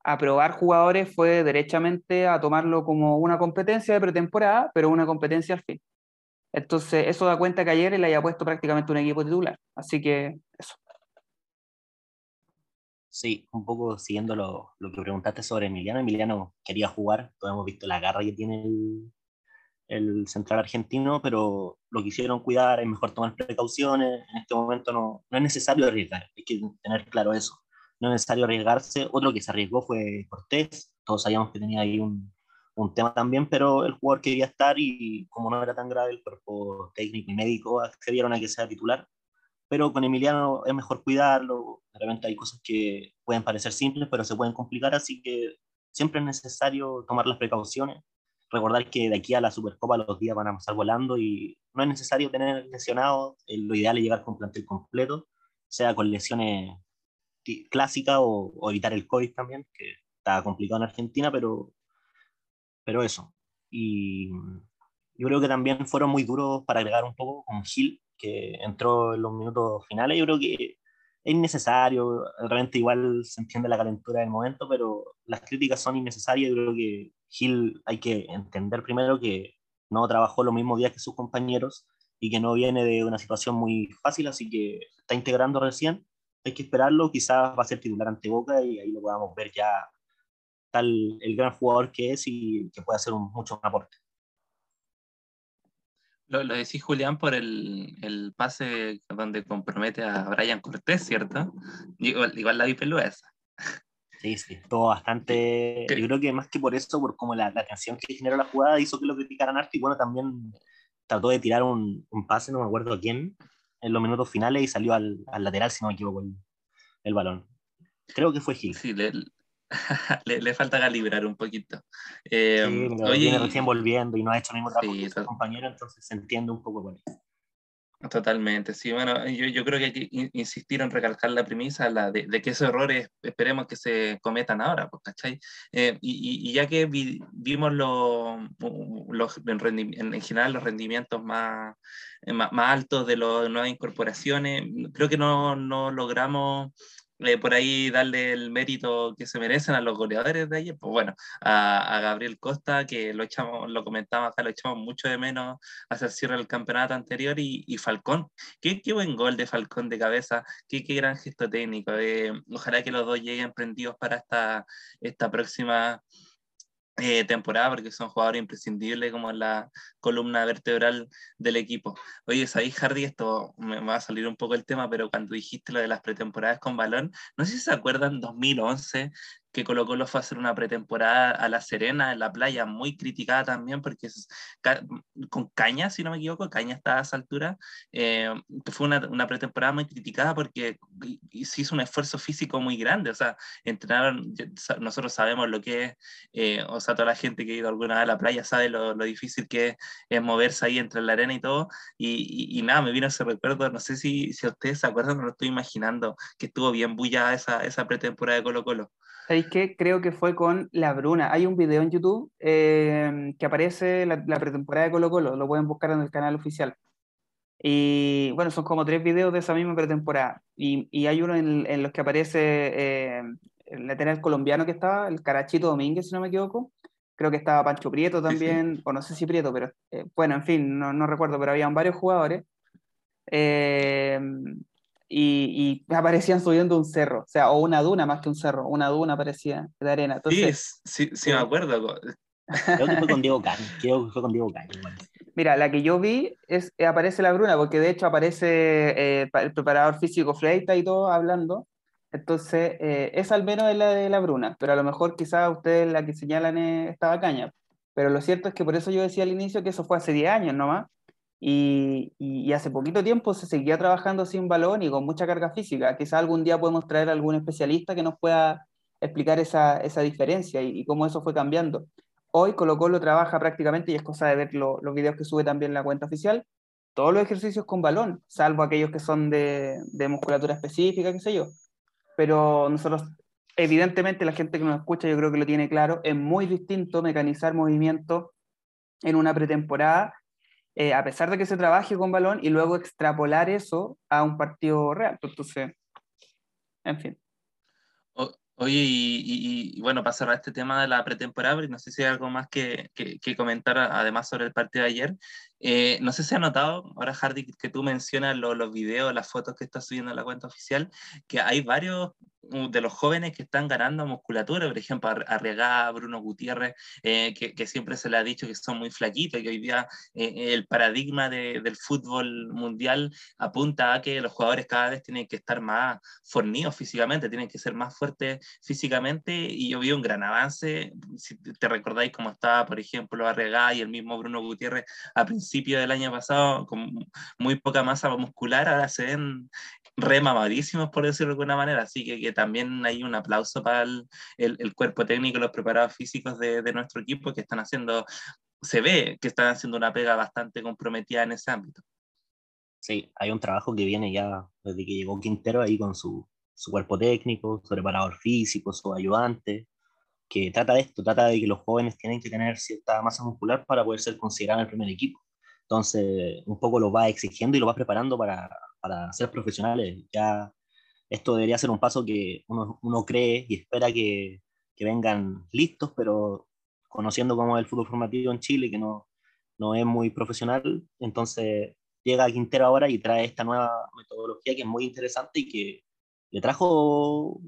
a probar jugadores fue derechamente a tomarlo como una competencia de pretemporada, pero una competencia al fin. Entonces, eso da cuenta que ayer él haya puesto prácticamente un equipo titular. Así que eso. Sí, un poco siguiendo lo, lo que preguntaste sobre Emiliano. Emiliano quería jugar, todos hemos visto la garra que tiene el, el central argentino, pero lo quisieron cuidar, es mejor tomar precauciones. En este momento no, no es necesario arriesgar, hay que tener claro eso no es necesario arriesgarse. Otro que se arriesgó fue Cortés, todos sabíamos que tenía ahí un, un tema también, pero el jugador quería estar y como no era tan grave, el cuerpo técnico y médico accedieron a que sea titular. Pero con Emiliano es mejor cuidarlo, de repente hay cosas que pueden parecer simples, pero se pueden complicar, así que siempre es necesario tomar las precauciones. Recordar que de aquí a la Supercopa los días van a pasar volando y no es necesario tener lesionados, lo ideal es llegar con plantel completo, sea con lesiones clásica o, evitar el COVID también, que está complicado en Argentina, pero, pero eso. Y yo creo que también fueron muy duros para agregar un poco con Gil, que entró en los minutos finales. Yo creo que es innecesario, realmente igual se entiende la calentura del momento, pero las críticas son innecesarias. Yo creo que Gil hay que entender primero que no trabajó los mismos días que sus compañeros y que no viene de una situación muy fácil, así que está integrando recién hay que esperarlo, quizás va a ser titular ante Boca y ahí lo podamos ver ya tal el gran jugador que es y que puede hacer un, mucho aporte. Lo, lo, decís, Julián, por el, el, pase donde compromete a Brian Cortés, ¿cierto? Igual, igual la vi esa. Sí, sí, todo bastante. Yo creo que más que por eso, por como la, la tensión que generó la jugada, hizo que lo criticaran harto y bueno, también trató de tirar un, un pase, no me acuerdo a quién, en los minutos finales y salió al, al lateral, si no me equivoco, el, el balón. Creo que fue Gil. Sí, le, le, le falta calibrar un poquito. Eh, sí, oye, viene recién volviendo y no ha hecho ningún trabajo sí, con su compañero, entonces se entiende un poco por eso. Totalmente, sí, bueno, yo, yo, creo que hay que insistir en recalcar la premisa la de, de, que esos errores esperemos que se cometan ahora, pues, ¿cachai? Eh, y, y, ya que vi, vimos lo, los, en, en, general los rendimientos más, más, más altos de las nuevas incorporaciones, creo que no, no logramos eh, por ahí darle el mérito que se merecen a los goleadores de ayer, pues bueno, a, a, Gabriel Costa, que lo echamos, lo comentaba acá, lo echamos mucho de menos hacia el cierre del campeonato anterior, y, y Falcón, qué, qué, buen gol de Falcón de cabeza, qué, qué gran gesto técnico, de, ojalá que los dos lleguen prendidos para esta, esta próxima eh, temporada porque son jugadores imprescindibles como la columna vertebral del equipo. Oye, ¿sabéis, Hardy? Esto me va a salir un poco el tema, pero cuando dijiste lo de las pretemporadas con balón, no sé si se acuerdan 2011 que Colo Colo fue a hacer una pretemporada a La Serena, en la playa, muy criticada también, porque es, con Caña, si no me equivoco, Caña está a esa altura, eh, fue una, una, pretemporada muy criticada porque se hizo un esfuerzo físico muy grande, o sea, entrenaron, nosotros sabemos lo que es, eh, o sea, toda la gente que ha ido alguna vez a la playa sabe lo, lo difícil que es, moverse ahí entre la arena y todo, y, y, nada, me vino ese recuerdo, no sé si, si ustedes se acuerdan, me lo estoy imaginando, que estuvo bien bullada esa, esa pretemporada de Colo Colo. ¿Sabéis qué? Creo que fue con La Bruna. Hay un video en YouTube eh, que aparece la, la, pretemporada de Colo Colo, lo pueden buscar en el canal oficial. Y bueno, son como tres videos de esa misma pretemporada. Y, y hay uno en, en, los que aparece eh, el lateral colombiano que estaba, el Carachito Domínguez, si no me equivoco. Creo que estaba Pancho Prieto también, o no sé si Prieto, pero eh, bueno, en fin, no, no, recuerdo, pero habían varios jugadores. Eh, y, y, aparecían subiendo un cerro, o sea, o una duna más que un cerro, una duna aparecía de arena. Entonces, sí, sí, sí, me acuerdo. Creo que fue con Diego Caño, creo que fue con Diego Caño. Mira, la que yo vi es eh, aparece la Bruna, porque de hecho aparece eh, el preparador físico Freita y todo hablando. Entonces, eh, esa al menos es la de la Bruna, pero a lo mejor quizás ustedes la que señalan es esta caña. Pero lo cierto es que por eso yo decía al inicio que eso fue hace 10 años nomás, y, hace poquito tiempo se seguía trabajando sin balón y con mucha carga física. Quizá algún día podemos traer algún especialista que nos pueda explicar esa, esa diferencia y, y, cómo eso fue cambiando. Hoy Colo Colo trabaja prácticamente, y es cosa de ver lo, los videos que sube también la cuenta oficial, todos los ejercicios con balón, salvo aquellos que son de, de musculatura específica, qué sé yo. Pero nosotros, evidentemente la gente que nos escucha yo creo que lo tiene claro, es muy distinto mecanizar movimiento en una pretemporada eh, a pesar de que se trabaje con balón y luego extrapolar eso a un partido real. Entonces, en fin. Oye, y, bueno, para cerrar este tema de la pretemporada, no sé si hay algo más que, comentar además sobre el partido de ayer. Eh, no sé si ha notado, ahora Hardy, que tú mencionas los videos, las fotos que estás subiendo a la cuenta oficial, que hay varios uh, de los jóvenes que están ganando musculatura, por ejemplo, Arriagá, Bruno Gutiérrez, eh, que, siempre se le ha dicho que son muy flaquitos y que hoy día eh, el paradigma de, del fútbol mundial apunta a que los jugadores cada vez tienen que estar más fornidos físicamente, tienen que ser más fuertes físicamente y yo vi un gran avance, si te recordáis cómo estaba, por ejemplo, Arriagá y el mismo Bruno Gutiérrez a principio del año pasado con muy poca masa muscular, ahora se ven remamadísimos, por decirlo de alguna manera. Así que, que también hay un aplauso para el, el, el cuerpo técnico, los preparados físicos de, de, nuestro equipo que están haciendo, se ve que están haciendo una pega bastante comprometida en ese ámbito. Sí, hay un trabajo que viene ya desde que llegó Quintero ahí con su, su cuerpo técnico, su preparador físico, su ayudante, que trata de esto, trata de que los jóvenes tienen que tener cierta masa muscular para poder ser considerados en el primer equipo. Entonces, un poco lo va exigiendo y lo va preparando para, para ser profesionales. Ya esto debería ser un paso que uno, uno cree y espera que, que, vengan listos, pero conociendo cómo es el fútbol formativo en Chile, que no, no es muy profesional, entonces llega Quintero ahora y trae esta nueva metodología que es muy interesante y que le trajo,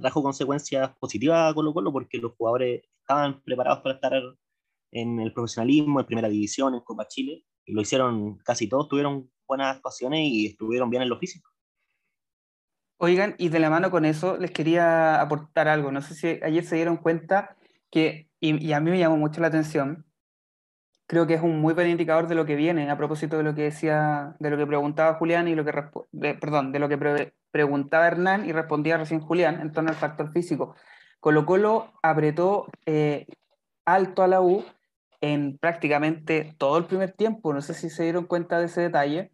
trajo consecuencias positivas a Colo Colo porque los jugadores estaban preparados para estar en el profesionalismo, en primera división, en Copa Chile, lo hicieron casi todos, tuvieron buenas actuaciones y estuvieron bien en lo físico. Oigan, y de la mano con eso les quería aportar algo. No sé si ayer se dieron cuenta que, y, a mí me llamó mucho la atención, creo que es un muy buen indicador de lo que viene, a propósito de lo que decía, de lo que preguntaba Julián y lo que, de, perdón, de lo que pre preguntaba Hernán y respondía recién Julián en torno al factor físico. Colo Colo apretó eh, alto a la U en prácticamente todo el primer tiempo. No sé si se dieron cuenta de ese detalle.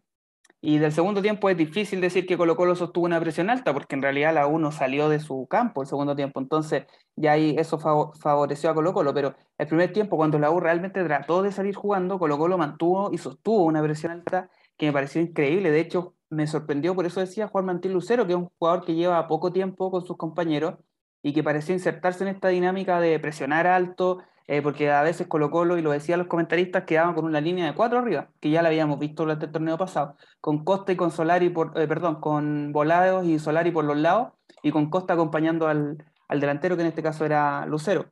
Y del segundo tiempo es difícil decir que Colo Colo sostuvo una presión alta, porque en realidad la U no salió de su campo el segundo tiempo. Entonces, ya ahí eso favoreció a Colo Colo. Pero el primer tiempo, cuando la U realmente trató de salir jugando, Colo Colo mantuvo y sostuvo una presión alta que me pareció increíble. De hecho, me sorprendió, por eso decía Juan Mantil Lucero, que es un jugador que lleva poco tiempo con sus compañeros y que pareció insertarse en esta dinámica de presionar alto, eh, porque a veces Colo Colo, y lo decían los comentaristas, quedaban con una línea de cuatro arriba, que ya la habíamos visto durante el torneo pasado, con Costa y con Solari, por, eh, perdón, con Volados y Solari por los lados, y con Costa acompañando al, al delantero, que en este caso era Lucero.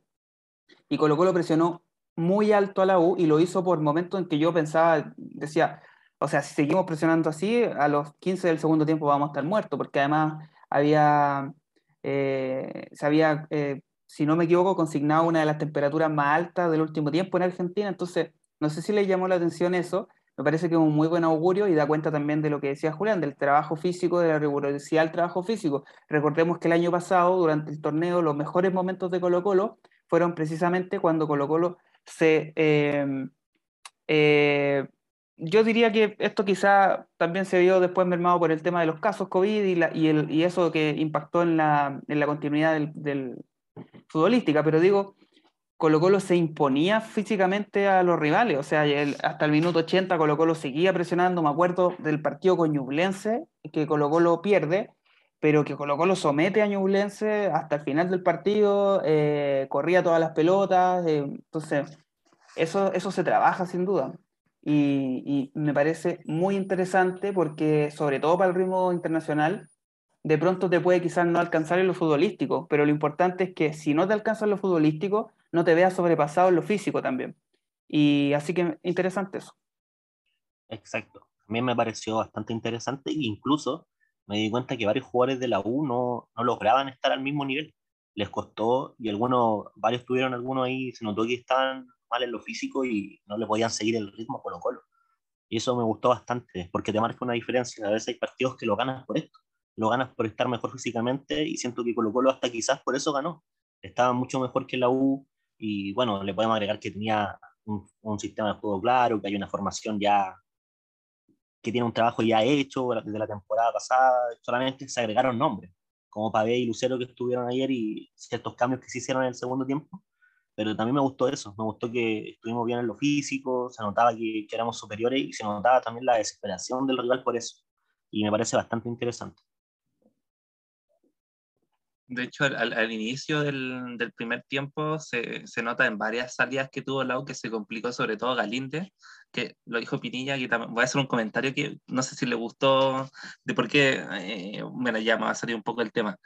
Y Colo Colo presionó muy alto a la U y lo hizo por momentos en que yo pensaba, decía, o sea, si seguimos presionando así, a los 15 del segundo tiempo vamos a estar muertos, porque además había, eh, se había eh, si no me equivoco, consignaba una de las temperaturas más altas del último tiempo en Argentina, entonces no sé si le llamó la atención eso, me parece que es un muy buen augurio y da cuenta también de lo que decía Julián, del trabajo físico, de la rigurosidad del trabajo físico. Recordemos que el año pasado, durante el torneo, los mejores momentos de Colo Colo fueron precisamente cuando Colo Colo se... Eh, eh, yo diría que esto quizá también se vio después mermado por el tema de los casos COVID y, la, y, el, y eso que impactó en la, en la continuidad del, futbolística, pero digo, Colo Colo se imponía físicamente a los rivales, o sea, hasta el minuto 80 Colo Colo seguía presionando, me acuerdo del partido con Ñublense, que Colo Colo pierde, pero que Colo Colo somete a Ñublense hasta el final del partido, eh, corría todas las pelotas, eh, entonces eso, eso se trabaja sin duda. Y, y, me parece muy interesante porque, sobre todo para el ritmo internacional, de pronto te puede quizás no alcanzar en lo futbolístico, pero lo importante es que si no te alcanza en lo futbolístico, no te veas sobrepasado en lo físico también. Y así que interesante eso. Exacto. A mí me pareció bastante interesante e incluso me di cuenta que varios jugadores de la U no, no lograban estar al mismo nivel. Les costó y algunos, varios tuvieron algunos ahí, se notó que estaban mal en lo físico y no le podían seguir el ritmo Colo Colo. Y eso me gustó bastante, porque te marca una diferencia. A veces hay partidos que lo ganas por esto, lo ganas por estar mejor físicamente y siento que Colo Colo hasta quizás por eso ganó. Estaba mucho mejor que la U y bueno, le podemos agregar que tenía un, un sistema de juego claro, que hay una formación ya que tiene un trabajo ya hecho desde la temporada pasada, solamente se agregaron nombres, como Pavé y Lucero que estuvieron ayer y ciertos cambios que se hicieron en el segundo tiempo, pero también me gustó eso, me gustó que estuvimos bien en lo físico, se notaba que, que, éramos superiores y se notaba también la desesperación del rival por eso, y me parece bastante interesante. De hecho, al, inicio del, primer tiempo se, se, nota en varias salidas que tuvo Lau que se complicó sobre todo Galinde, que lo dijo Pinilla, que voy a hacer un comentario que no sé si le gustó, de por qué, eh, bueno, ya me va a salir un poco el tema.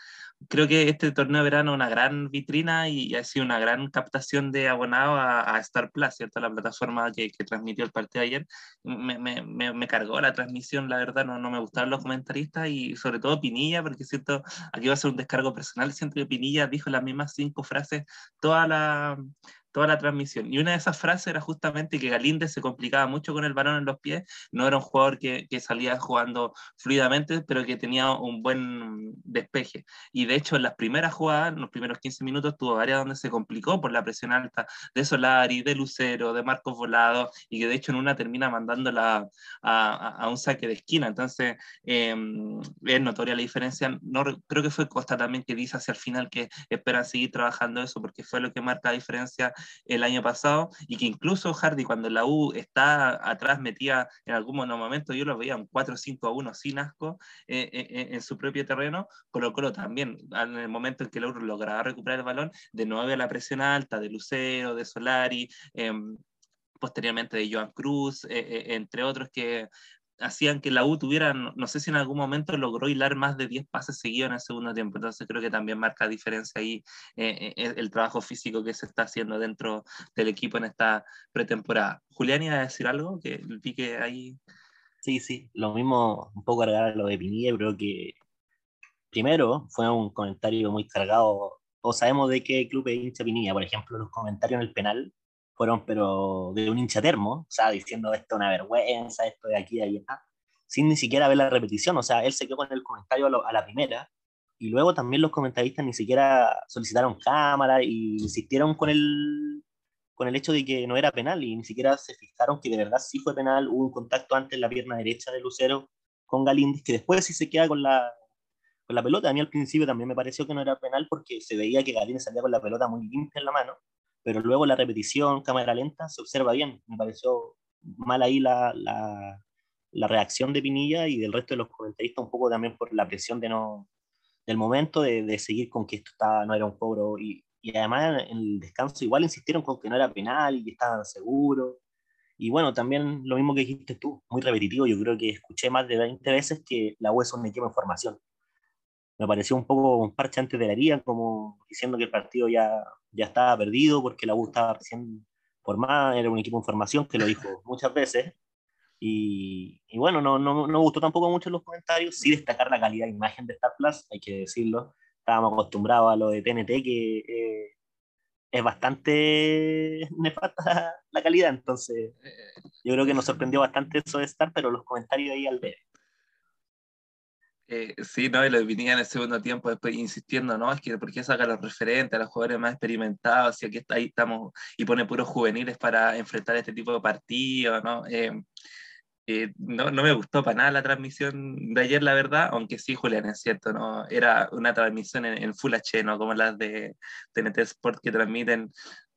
Creo que este torneo de verano es una gran vitrina y ha sido una gran captación de abonados a, a Star Plus, ¿cierto? La plataforma que, que, transmitió el partido ayer. Me, me, me, cargó la transmisión, la verdad, no, no me gustaron los comentaristas y sobre todo Pinilla, porque siento, aquí va a ser un descargo personal, siento que Pinilla dijo las mismas cinco frases toda la toda la transmisión. Y una de esas frases era justamente que Galíndez se complicaba mucho con el balón en los pies, no era un jugador que, que, salía jugando fluidamente, pero que tenía un buen despeje. Y de hecho, en las primeras jugadas, en los primeros 15 minutos, tuvo varias donde se complicó por la presión alta de Solari, de Lucero, de Marcos Volado, y que de hecho en una termina mandándola a, a, a un saque de esquina. Entonces, eh, es notoria la diferencia. No, creo que fue Costa también que dice hacia el final que esperan seguir trabajando eso, porque fue lo que marca la diferencia el año pasado y que incluso Hardy cuando la U está atrás metía en algún momento, yo lo veía un 4-5 a 1 sin asco eh, eh, en su propio terreno, Colo Colo también, en el momento en que la U lograba recuperar el balón, de nuevo la presión alta de Lucero, de Solari, eh, posteriormente de Joan Cruz, eh, eh, entre otros que hacían que la U tuviera, no sé si en algún momento logró hilar más de 10 pases seguidos en el segundo tiempo, entonces creo que también marca diferencia ahí eh, eh, el trabajo físico que se está haciendo dentro del equipo en esta pretemporada. Julián, ¿iba a decir algo? Que vi que ahí... Sí, sí, lo mismo, un poco agregar lo de Pinilla, creo que primero fue un comentario muy cargado, o sabemos de qué club es hincha Pinilla, por ejemplo, los comentarios en el penal fueron pero de un hincha termo, o sea, diciendo esto es una vergüenza, esto de aquí, de allá, sin ni siquiera ver la repetición, o sea, él se quedó con el comentario a, lo, a la primera, y luego también los comentaristas ni siquiera solicitaron cámara y insistieron con el, con el hecho de que no era penal y ni siquiera se fijaron que de verdad sí fue penal, hubo un contacto antes en la pierna derecha de Lucero con Galíndez, que después sí se queda con la, con la pelota. A mí al principio también me pareció que no era penal porque se veía que Galíndez salía con la pelota muy limpia en la mano, pero luego la repetición, cámara lenta, se observa bien. Me pareció mal ahí la, la, la, reacción de Pinilla y del resto de los comentaristas, un poco también por la presión de no, del momento de, de seguir con que esto estaba, no era un cobro. Y, y, además en el descanso igual insistieron con que no era penal y que estaban seguros. Y bueno, también lo mismo que dijiste tú, muy repetitivo. Yo creo que escuché más de 20 veces que la U es un equipo en formación me pareció un poco un parche antes de la herida, como diciendo que el partido ya, ya estaba perdido porque la U estaba recién formada, era un equipo en formación, que lo dijo muchas veces. Y, y bueno, no, no, no, gustó tampoco mucho los comentarios, sí destacar la calidad de imagen de Star Plus, hay que decirlo. Estábamos acostumbrados a lo de TNT, que eh, es bastante nefasta la calidad, entonces yo creo que nos sorprendió bastante eso de estar, pero los comentarios ahí al ver. Eh, sí, ¿no? Y lo venía en el segundo tiempo después insistiendo, ¿no? Es que ¿por qué saca a los referentes, a los jugadores más experimentados? Y aquí está, ahí estamos, y pone puros juveniles para enfrentar este tipo de partidos, ¿no? Eh, eh, no, no, me gustó para nada la transmisión de ayer, la verdad, aunque sí, Julián, es cierto, ¿no? Era una transmisión en, Full H, ¿no? Como las de TNT Sport que transmiten,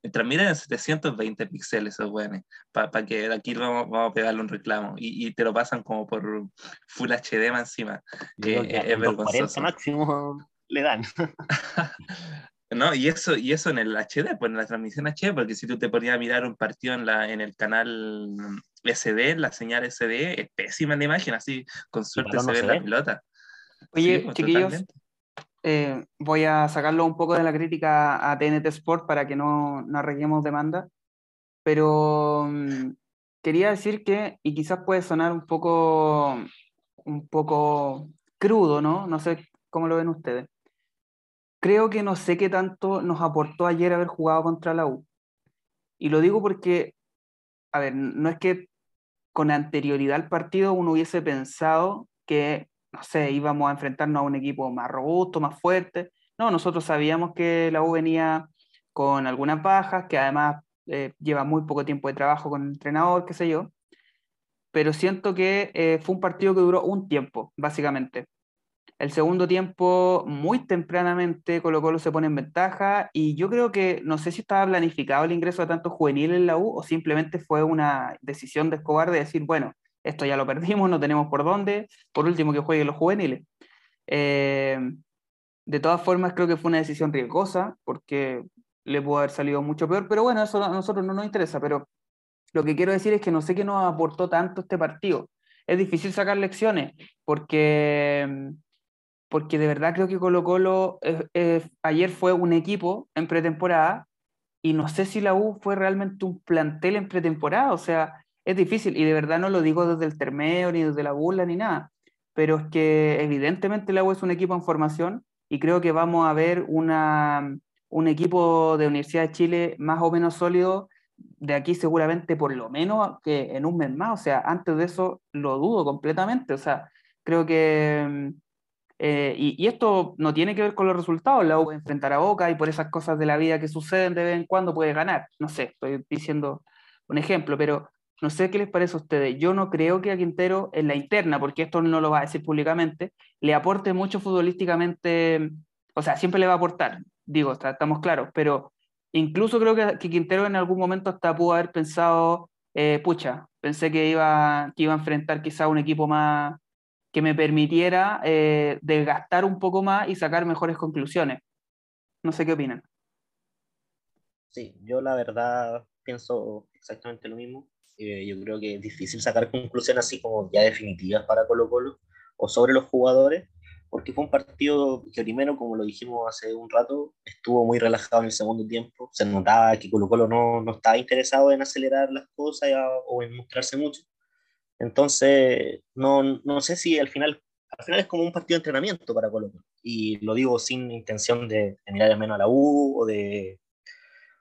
transmiten en 720 píxeles esos weones, para que aquí vamos, vamos, a pegarle un reclamo, y, y, te lo pasan como por Full HD más encima. Eh, es vergonzoso. máximo le dan. No, y eso, y eso en el HD, pues en la transmisión HD, porque si tú te ponías a mirar un partido en, la, en el canal SD, la señal SD, es pésima la imagen, así con suerte se, ve, la pelota. Oye, pues, chiquillos, eh, voy a sacarlo un poco de la crítica a TNT Sport para que no, no arreglemos demanda, pero mm, quería decir que, y quizás puede sonar un poco, un poco crudo, ¿no? No sé cómo lo ven ustedes creo que no sé qué tanto nos aportó ayer haber jugado contra la U. Y lo digo porque, a ver, no es que con anterioridad al partido uno hubiese pensado que, no sé, íbamos a enfrentarnos a un equipo más robusto, más fuerte. No, nosotros sabíamos que la U venía con algunas bajas, que además eh, lleva muy poco tiempo de trabajo con el entrenador, qué sé yo. Pero siento que eh, fue un partido que duró un tiempo, básicamente. El segundo tiempo, muy tempranamente, Colo Colo se pone en ventaja y yo creo que no sé si estaba planificado el ingreso de tantos juveniles en la U o simplemente fue una decisión de Escobar de decir, bueno, esto ya lo perdimos, no tenemos por dónde, por último que jueguen los juveniles. Eh, de todas formas, creo que fue una decisión riesgosa porque le pudo haber salido mucho peor, pero bueno, eso a nosotros no nos interesa, pero lo que quiero decir es que no sé qué nos aportó tanto este partido. Es difícil sacar lecciones porque porque de verdad creo que Colo Colo ayer fue un equipo en pretemporada y no sé si la U fue realmente un plantel en pretemporada, o sea, es difícil y de verdad no lo digo desde el termeo ni desde la burla ni nada, pero es que evidentemente la U es un equipo en formación y creo que vamos a ver una, un equipo de Universidad de Chile más o menos sólido de aquí seguramente por lo menos que en un mes más, o sea, antes de eso lo dudo completamente, o sea, creo que eh, y, esto no tiene que ver con los resultados, la U puede enfrentar a Boca y por esas cosas de la vida que suceden de vez en cuando puede ganar. No sé, estoy diciendo un ejemplo, pero no sé qué les parece a ustedes. Yo no creo que a Quintero en la interna, porque esto no lo va a decir públicamente, le aporte mucho futbolísticamente, o sea, siempre le va a aportar, digo, estamos claros, pero incluso creo que, Quintero en algún momento hasta pudo haber pensado, eh, pucha, pensé que iba, que iba a enfrentar quizá un equipo más, que me permitiera eh, desgastar un poco más y sacar mejores conclusiones. No sé qué opinan. Sí, yo la verdad pienso exactamente lo mismo. Eh, yo creo que es difícil sacar conclusiones así como ya definitivas para Colo Colo o sobre los jugadores, porque fue un partido que primero, como lo dijimos hace un rato, estuvo muy relajado en el segundo tiempo. Se notaba que Colo Colo no, no estaba interesado en acelerar las cosas o en mostrarse mucho. Entonces, no, no sé si al final, al final es como un partido de entrenamiento para Colombia. Y lo digo sin intención de, mirar menos a la U o de,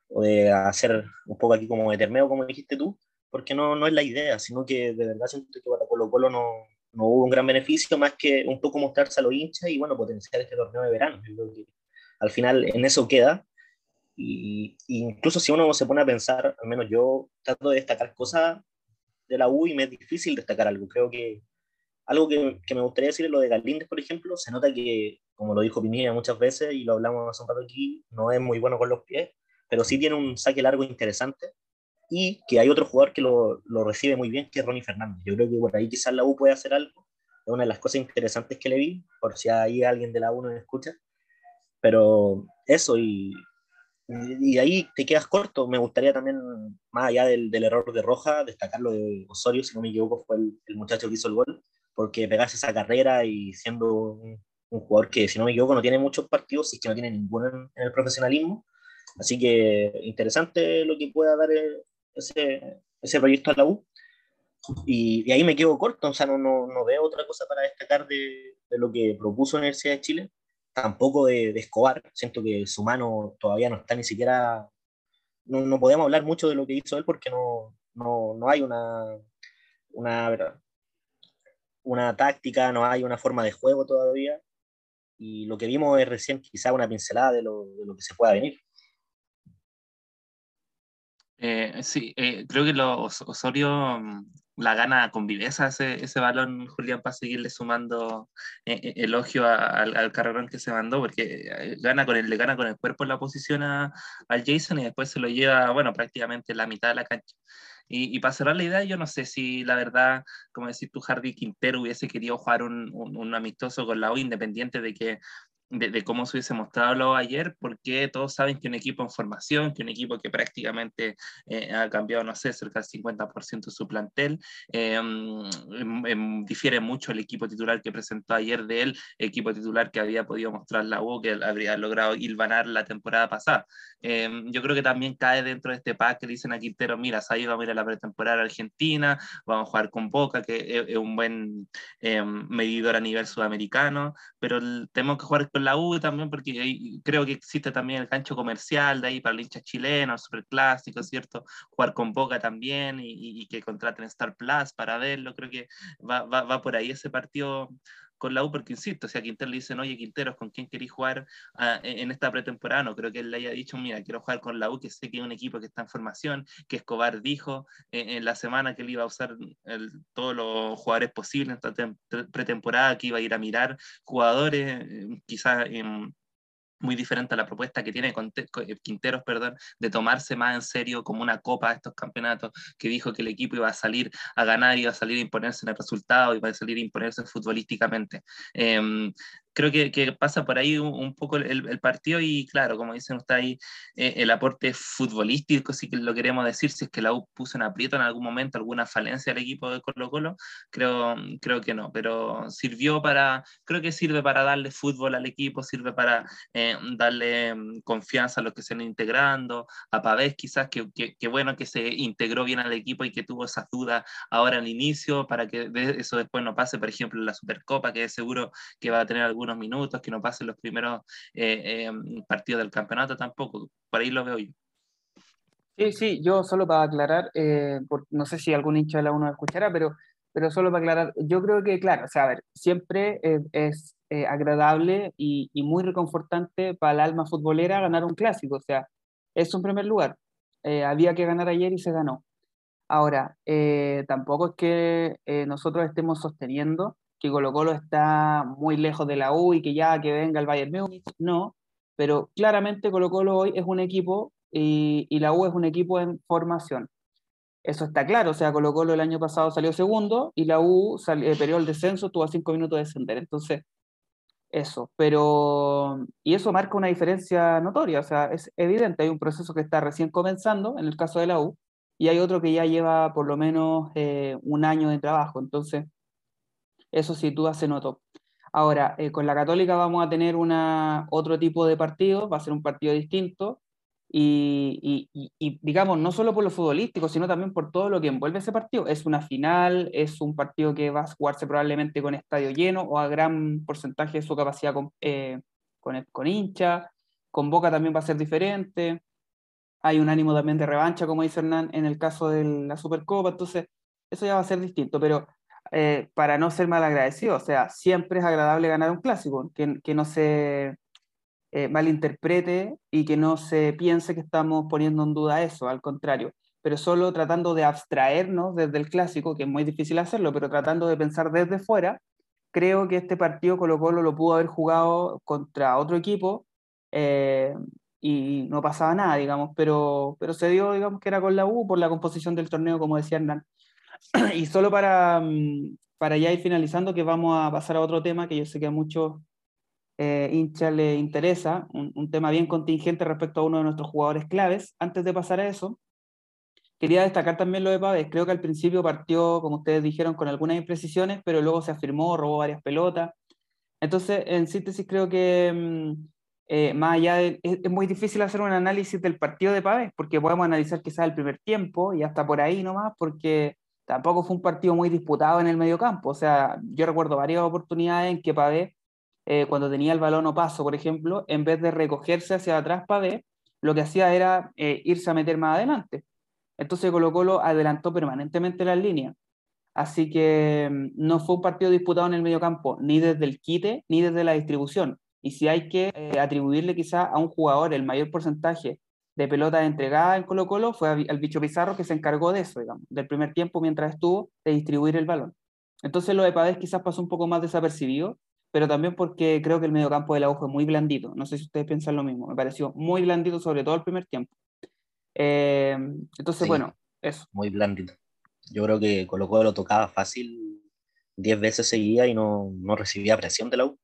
o de hacer un poco aquí como de termeo, como dijiste tú, porque no, no es la idea, sino que de verdad siento que para Colo Colo no, no hubo un gran beneficio más que un poco mostrarse a los hinchas y bueno, potenciar este torneo de verano. Al final en eso queda. Y, incluso si uno se pone a pensar, al menos yo trato de destacar cosas de la U y me es difícil destacar algo. Creo que algo que, que me gustaría decir es lo de Galíndez, por ejemplo. Se nota que, como lo dijo Pinilla muchas veces y lo hablamos hace un rato aquí, no es muy bueno con los pies, pero sí tiene un saque largo interesante y que hay otro jugador que lo, lo recibe muy bien, que es Ronnie Fernández. Yo creo que por ahí quizás la U puede hacer algo. Es una de las cosas interesantes que le vi, por si hay alguien de la U no me escucha. Pero eso, y y ahí te quedas corto. Me gustaría también, más allá del, del, error de Roja, destacar lo de Osorio, si no me equivoco, fue el, el, muchacho que hizo el gol, porque pegarse esa carrera y siendo un, un, jugador que, si no me equivoco, no tiene muchos partidos y que no tiene ninguno en, en, el profesionalismo. Así que interesante lo que pueda dar ese, ese proyecto a la U. Y, y ahí me quedo corto, o sea, no, no, no veo otra cosa para destacar de, de lo que propuso Universidad de Chile tampoco de, Escobar. Siento que su mano todavía no está ni siquiera no, no, podemos hablar mucho de lo que hizo él porque no, no, no hay una, una, una táctica, no hay una forma de juego todavía. Y lo que vimos es recién quizá una pincelada de lo, de lo que se pueda venir. Eh, sí, eh, creo que los Osorio mm, la gana con viveza ese, ese balón, Julián, para seguirle sumando eh, elogio al, al, carrerón que se mandó, porque gana con el, le gana con el cuerpo la posición a, al Jason y después se lo lleva, bueno, prácticamente la mitad de la cancha. Y, y, para cerrar la idea, yo no sé si la verdad, como decir tú, Hardy Quintero hubiese querido jugar un, un, un amistoso con la U, independiente de que de, cómo se hubiese mostrado ayer, porque todos saben que un equipo en formación, que un equipo que prácticamente eh, ha cambiado, no sé, cerca del 50% de su plantel, em, em, em, difiere mucho el equipo titular que presentó ayer de él, equipo titular que había podido mostrar la U, que habría logrado hilvanar la temporada pasada. yo creo que también cae dentro de este pack que dicen a Quintero, mira, ahí vamos a ir a la pretemporada argentina, vamos a jugar con Boca, que es, un buen medidor a nivel sudamericano, pero tenemos que jugar con la U también, porque creo que existe también el gancho comercial de ahí para el hincha chileno, super clásico, ¿cierto? Jugar con Boca también y, que contraten Star Plus para verlo, creo que va, va, va por ahí ese partido con la U, porque insisto, si a Quintero le dicen, oye, Quinteros, ¿con quién queréis jugar ah, en esta pretemporada? No creo que él le haya dicho, mira, quiero jugar con la U, que sé que es un equipo que está en formación, que Escobar dijo eh, en la semana que él iba a usar todos los jugadores posibles en esta pretemporada, que iba a ir a mirar jugadores, eh, quizás en muy diferente a la propuesta que tiene eh, Quinteros, perdón, de tomarse más en serio como una copa de estos campeonatos, que dijo que el equipo iba a salir a ganar, iba a salir a imponerse en el resultado, iba a salir a imponerse futbolísticamente. Eh, creo que, que, pasa por ahí un, poco el, el, partido y claro, como dicen ustedes ahí, eh, el aporte futbolístico, si que lo queremos decir, si es que la U puso en aprieto en algún momento alguna falencia al equipo de Colo Colo, creo, creo que no, pero sirvió para, creo que sirve para darle fútbol al equipo, sirve para eh, darle mm, confianza a los que se han integrando, a Pavés quizás, que, que, bueno que se integró bien al equipo y que tuvo esas dudas ahora al inicio, para que eso después no pase, por ejemplo, en la Supercopa, que seguro que va a tener algún algunos minutos, que no pasen los primeros eh, eh, partidos del campeonato tampoco. Por ahí lo veo yo. Sí, sí, yo solo para aclarar, eh, no sé si algún hincha de la uno escuchará, pero, pero solo para aclarar, yo creo que, claro, o sea, a ver, siempre es agradable y, y, muy reconfortante para el alma futbolera ganar un clásico, o sea, es un primer lugar. había que ganar ayer y se ganó. Ahora, tampoco es que nosotros estemos sosteniendo que Colo Colo está muy lejos de la U y que ya que venga el Bayern Múnich, no, pero claramente Colo Colo hoy es un equipo y, y, la U es un equipo en formación. Eso está claro, o sea, Colo Colo el año pasado salió segundo y la U salió, eh, perdió el descenso, tuvo cinco minutos de descender, entonces eso, pero y eso marca una diferencia notoria, o sea, es evidente, hay un proceso que está recién comenzando en el caso de la U y hay otro que ya lleva por lo menos eh, un año de trabajo, entonces eso sí, tú se notó. Ahora, eh, con la Católica vamos a tener una, otro tipo de partido, va a ser un partido distinto, y, digamos, no solo por lo futbolístico, sino también por todo lo que envuelve ese partido. Es una final, es un partido que va a jugarse probablemente con estadio lleno o a gran porcentaje de su capacidad con, eh, con, con hincha, con Boca también va a ser diferente, hay un ánimo también de revancha, como dice Hernán, en el caso de la Supercopa, entonces eso ya va a ser distinto, pero eh, para no ser mal agradecido. O sea, siempre es agradable ganar un clásico, que, que no se eh, malinterprete y que no se piense que estamos poniendo en duda eso, al contrario, pero solo tratando de abstraernos desde el clásico, que es muy difícil hacerlo, pero tratando de pensar desde fuera, creo que este partido Colo Colo lo pudo haber jugado contra otro equipo eh, y no pasaba nada, digamos, pero, pero se dio, digamos, que era con la U por la composición del torneo, como decía Hernán. y solo para, mm, para ya ir finalizando, que vamos a pasar a otro tema que yo sé que a muchos eh, hinchas les interesa, un, tema bien contingente respecto a uno de nuestros jugadores claves. Antes de pasar a eso, quería destacar también lo de Pávez. Creo que al principio partió, como ustedes dijeron, con algunas imprecisiones, pero luego se afirmó, robó varias pelotas. Entonces, en síntesis, creo que mm, eh, más allá de, es, muy difícil hacer un análisis del partido de Pávez, porque podemos analizar quizás el primer tiempo y hasta por ahí nomás, porque tampoco fue un partido muy disputado en el medio campo. O sea, yo recuerdo varias oportunidades en que Pavé, eh, cuando tenía el balón o paso, por ejemplo, en vez de recogerse hacia atrás Pavé, lo que hacía era eh, irse a meter más adelante. Entonces Colo Colo adelantó permanentemente las líneas. Así que mm, no fue un partido disputado en el mediocampo, ni desde el quite, ni desde la distribución. Y si hay que eh, atribuirle quizá a un jugador el mayor porcentaje de pelotas entregadas en Colo Colo, fue al bicho Pizarro que se encargó de eso, digamos, del primer tiempo mientras estuvo, de distribuir el balón. Entonces lo de Pavés quizás pasó un poco más desapercibido, pero también porque creo que el mediocampo de la U fue muy blandito. No sé si ustedes piensan lo mismo. Me pareció muy blandito, sobre todo el primer tiempo. Eh, entonces, bueno, eso. Muy blandito. Yo creo que Colo Colo lo tocaba fácil 10 veces seguía y no, no, recibía presión de la U.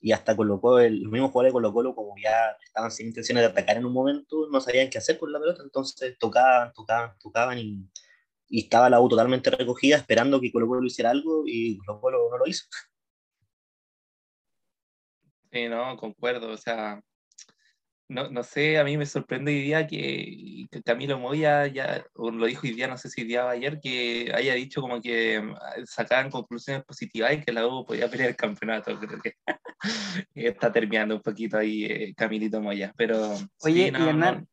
Y hasta colocó el, los mismos jugadores de Colo Colo, como ya estaban sin intenciones de atacar en un momento, no sabían qué hacer con la pelota, entonces tocaban, tocaban, tocaban y, y estaba la U totalmente recogida esperando que Colo Colo hiciera algo y Colo Colo no lo hizo. Sí, no, concuerdo. O sea, no, no sé, a mí me sorprende hoy día que, Camilo Moya, ya, o lo dijo hoy no sé si día ayer, que haya dicho como que mm, sacaban conclusiones positivas y que la U podía pelear el campeonato. Creo que está terminando un poquito ahí eh, Camilito Moya. Pero. Oye, y Hernán,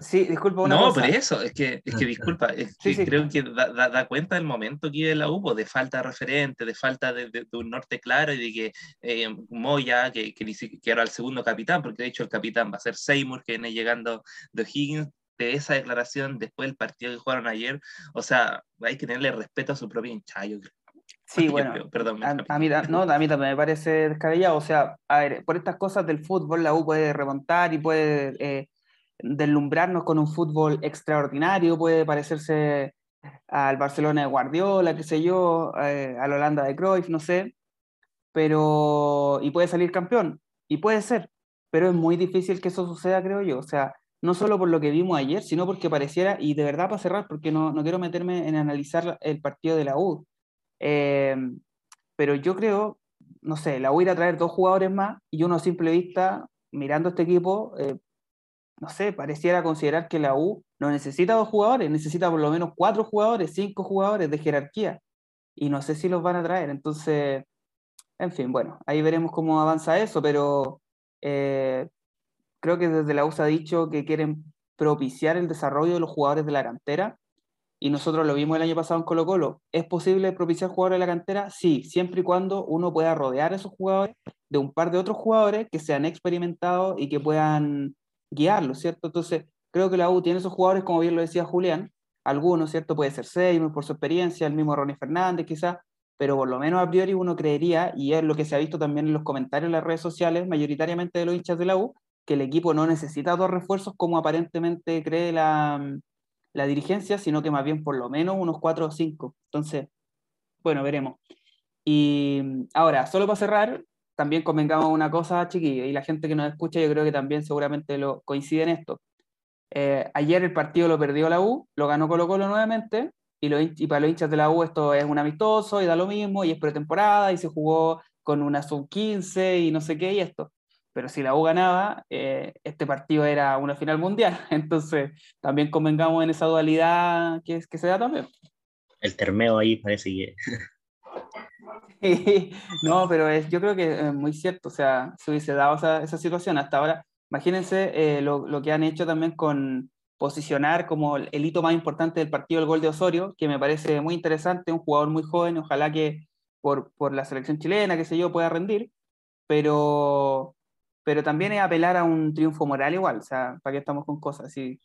Sí, disculpa una No, pero eso, es que, es que disculpa, es que creo que da, da, cuenta del momento que la hubo, de falta de referente, de falta de, de, un norte claro y de que eh, Moya, que, que, que, era el segundo capitán, porque de hecho el capitán va a ser Seymour, que viene llegando de Higgins, de esa declaración después del partido que jugaron ayer, o sea, hay que tenerle respeto a su propio hincha, yo creo. Sí, bueno, perdón, a, a, mí, no, a mí también me parece descabellado. O sea, a ver, por estas cosas del fútbol, la U puede remontar y puede eh, deslumbrarnos con un fútbol extraordinario, puede parecerse al Barcelona de Guardiola, qué sé yo, eh, a la Holanda de Cruyff, no sé, pero y puede salir campeón, y puede ser, pero es muy difícil que eso suceda, creo yo, o sea, no solo por lo que vimos ayer, sino porque pareciera, y de verdad para cerrar, porque no, no quiero meterme en analizar el partido de la U, eh, pero yo creo, no sé, la U irá a traer dos jugadores más y uno a simple vista, mirando este equipo, eh, no sé, pareciera considerar que la U no necesita dos jugadores, necesita por lo menos cuatro jugadores, cinco jugadores de jerarquía. Y no sé si los van a traer. Entonces, en fin, bueno, ahí veremos cómo avanza eso, pero eh, creo que desde la U se ha dicho que quieren propiciar el desarrollo de los jugadores de la cantera. Y nosotros lo vimos el año pasado en Colo Colo. ¿Es posible propiciar jugadores de la cantera? Sí, siempre y cuando uno pueda rodear a esos jugadores de un par de otros jugadores que sean experimentados y que puedan guiarlo, ¿cierto? Entonces, creo que la U tiene esos jugadores, como bien lo decía Julián, algunos, ¿cierto? Puede ser Seymour por su experiencia, el mismo Ronnie Fernández quizás, pero por lo menos a priori uno creería, y es lo que se ha visto también en los comentarios en las redes sociales, mayoritariamente de los hinchas de la U, que el equipo no necesita dos refuerzos como aparentemente cree la, la dirigencia, sino que más bien por lo menos unos cuatro o cinco. Entonces, bueno, veremos. Y ahora, solo para cerrar, también convengamos una cosa, chiquillos, y la gente que nos escucha, yo creo que también seguramente lo coincide en esto. Eh, ayer el partido lo perdió la U, lo ganó Colo Colo nuevamente, y, lo, y para los hinchas de la U esto es un amistoso y da lo mismo, y es pretemporada, y se jugó con una sub-15 y no sé qué, y esto. Pero si la U ganaba, eh, este partido era una final mundial. Entonces, también convengamos en esa dualidad que, que se da también. El termeo ahí parece que no, pero es, yo creo que es muy cierto, o sea, se hubiese dado esa, esa situación hasta ahora. Imagínense eh, lo, lo, que han hecho también con posicionar como el, hito más importante del partido el gol de Osorio, que me parece muy interesante, un jugador muy joven, ojalá que por, por la selección chilena, qué sé yo, pueda rendir, pero, pero también es apelar a un triunfo moral igual, o sea, para qué estamos con cosas, sí,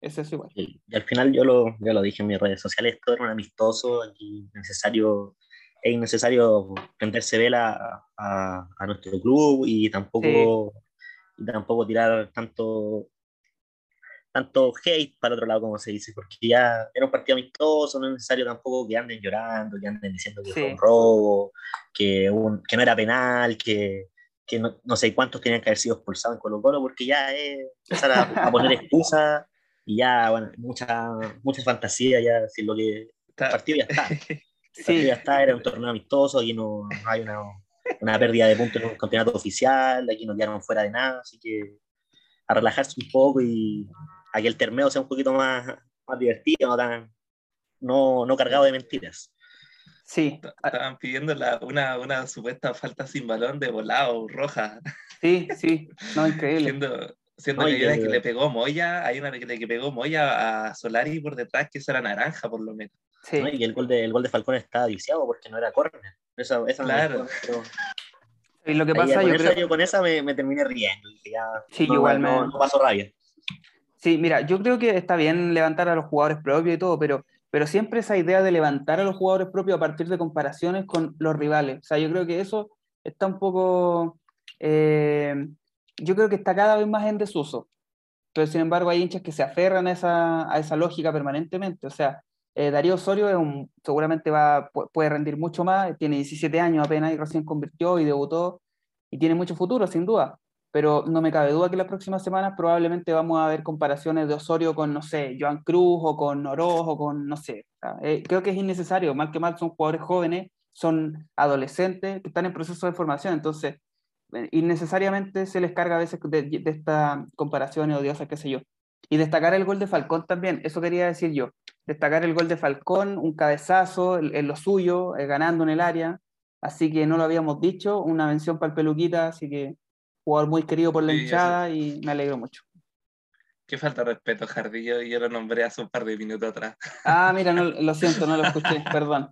eso es igual. Y, al final yo lo, yo lo dije en mis redes sociales, esto era un amistoso, aquí necesario es innecesario prenderse vela a, a, nuestro club y tampoco, y tampoco tirar tanto, tanto hate para otro lado, como se dice, porque ya era un partido amistoso, no es necesario tampoco que anden llorando, que anden diciendo que fue un robo, que, un, que no era penal, que, que no, no, sé cuántos tenían que haber sido expulsados en Colo Colo, porque ya es empezar a, a poner excusas y ya, bueno, mucha, mucha fantasía, ya decir lo que el partido ya está. Sí. Ya está, era un torneo amistoso, aquí no, hay una, una, pérdida de puntos en un campeonato oficial, aquí no quedaron fuera de nada, así que a relajarse un poco y a que el torneo sea un poquito más, más divertido, no, tan, no, no cargado de mentiras. Sí. Estaban pidiendo la, una, una, supuesta falta sin balón de volado, roja. Sí, sí, no, increíble. Siento que hay una que le pegó Moya, hay una que le pegó Moya a Solari por detrás, que esa era naranja por lo menos. Sí. Y el gol, de, el gol de Falcón estaba viciado porque no era córner. Esa, esa claro. y lo que pasa, yo, con creo... yo con esa me, me terminé riendo. Ya, sí, igual no, no paso rabia. Sí, mira, yo creo que está bien levantar a los jugadores propios y todo, pero, pero siempre esa idea de levantar a los jugadores propios a partir de comparaciones con los rivales. O sea, yo creo que eso está un poco. Eh, yo creo que está cada vez más en desuso. Pero sin embargo, hay hinchas que se aferran a esa, a esa lógica permanentemente. O sea, eh, Darío Osorio seguramente va, puede rendir mucho más, tiene 17 años apenas y recién convirtió y debutó y tiene mucho futuro, sin duda pero no me cabe duda que las próximas semanas probablemente vamos a ver comparaciones de Osorio con, no sé, Joan Cruz o con Oroz o con, no sé. Eh, creo que es innecesario, mal que mal son jugadores jóvenes, son adolescentes que están en proceso de formación, entonces eh, innecesariamente se les carga a veces de, de estas comparaciones odiosas, qué sé yo. Y destacar el gol de Falcón también, eso quería decir yo. Destacar el gol de Falcón, un cabezazo en, lo suyo, eh, ganando en el área. Así que no lo habíamos dicho, una mención para el peluquita, así que jugador muy querido por la hinchada y me alegro mucho. Qué falta de respeto, Jardillo, y yo lo nombré hace un par de minutos atrás. Ah, mira, no, lo siento, no lo escuché, perdón.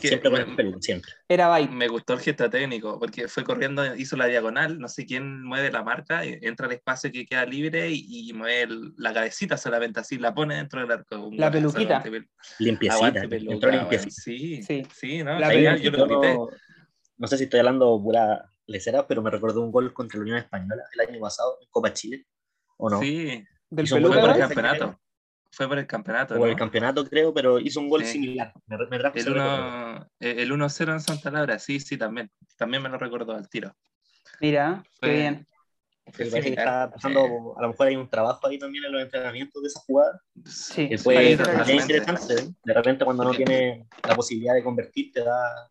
siempre, Era bye. Me gustó el gesto técnico, porque fue corriendo, hizo la diagonal, no sé quién mueve la marca, entra al espacio que queda libre y, mueve la cabecita solamente así, la pone dentro del arco. la peluquita. Limpiecita, entró limpiecita. Sí, sí, sí, ¿no? yo lo no, no sé si estoy hablando pura lecera, pero me recordó un gol contra la Unión Española el año pasado en Copa Chile, ¿o no? Sí, ¿Del fue por el campeonato. Fue por el campeonato. Por el campeonato, creo, pero hizo un gol similar. Me, me el 1-0 en Santa Laura, sí, sí, también. También me lo recordó al tiro. Mira, qué bien. está pasando, a lo mejor hay un trabajo ahí también en los entrenamientos de esa jugada. Sí, que fue interesante. ¿eh? De repente, cuando no tiene la posibilidad de convertir, te da,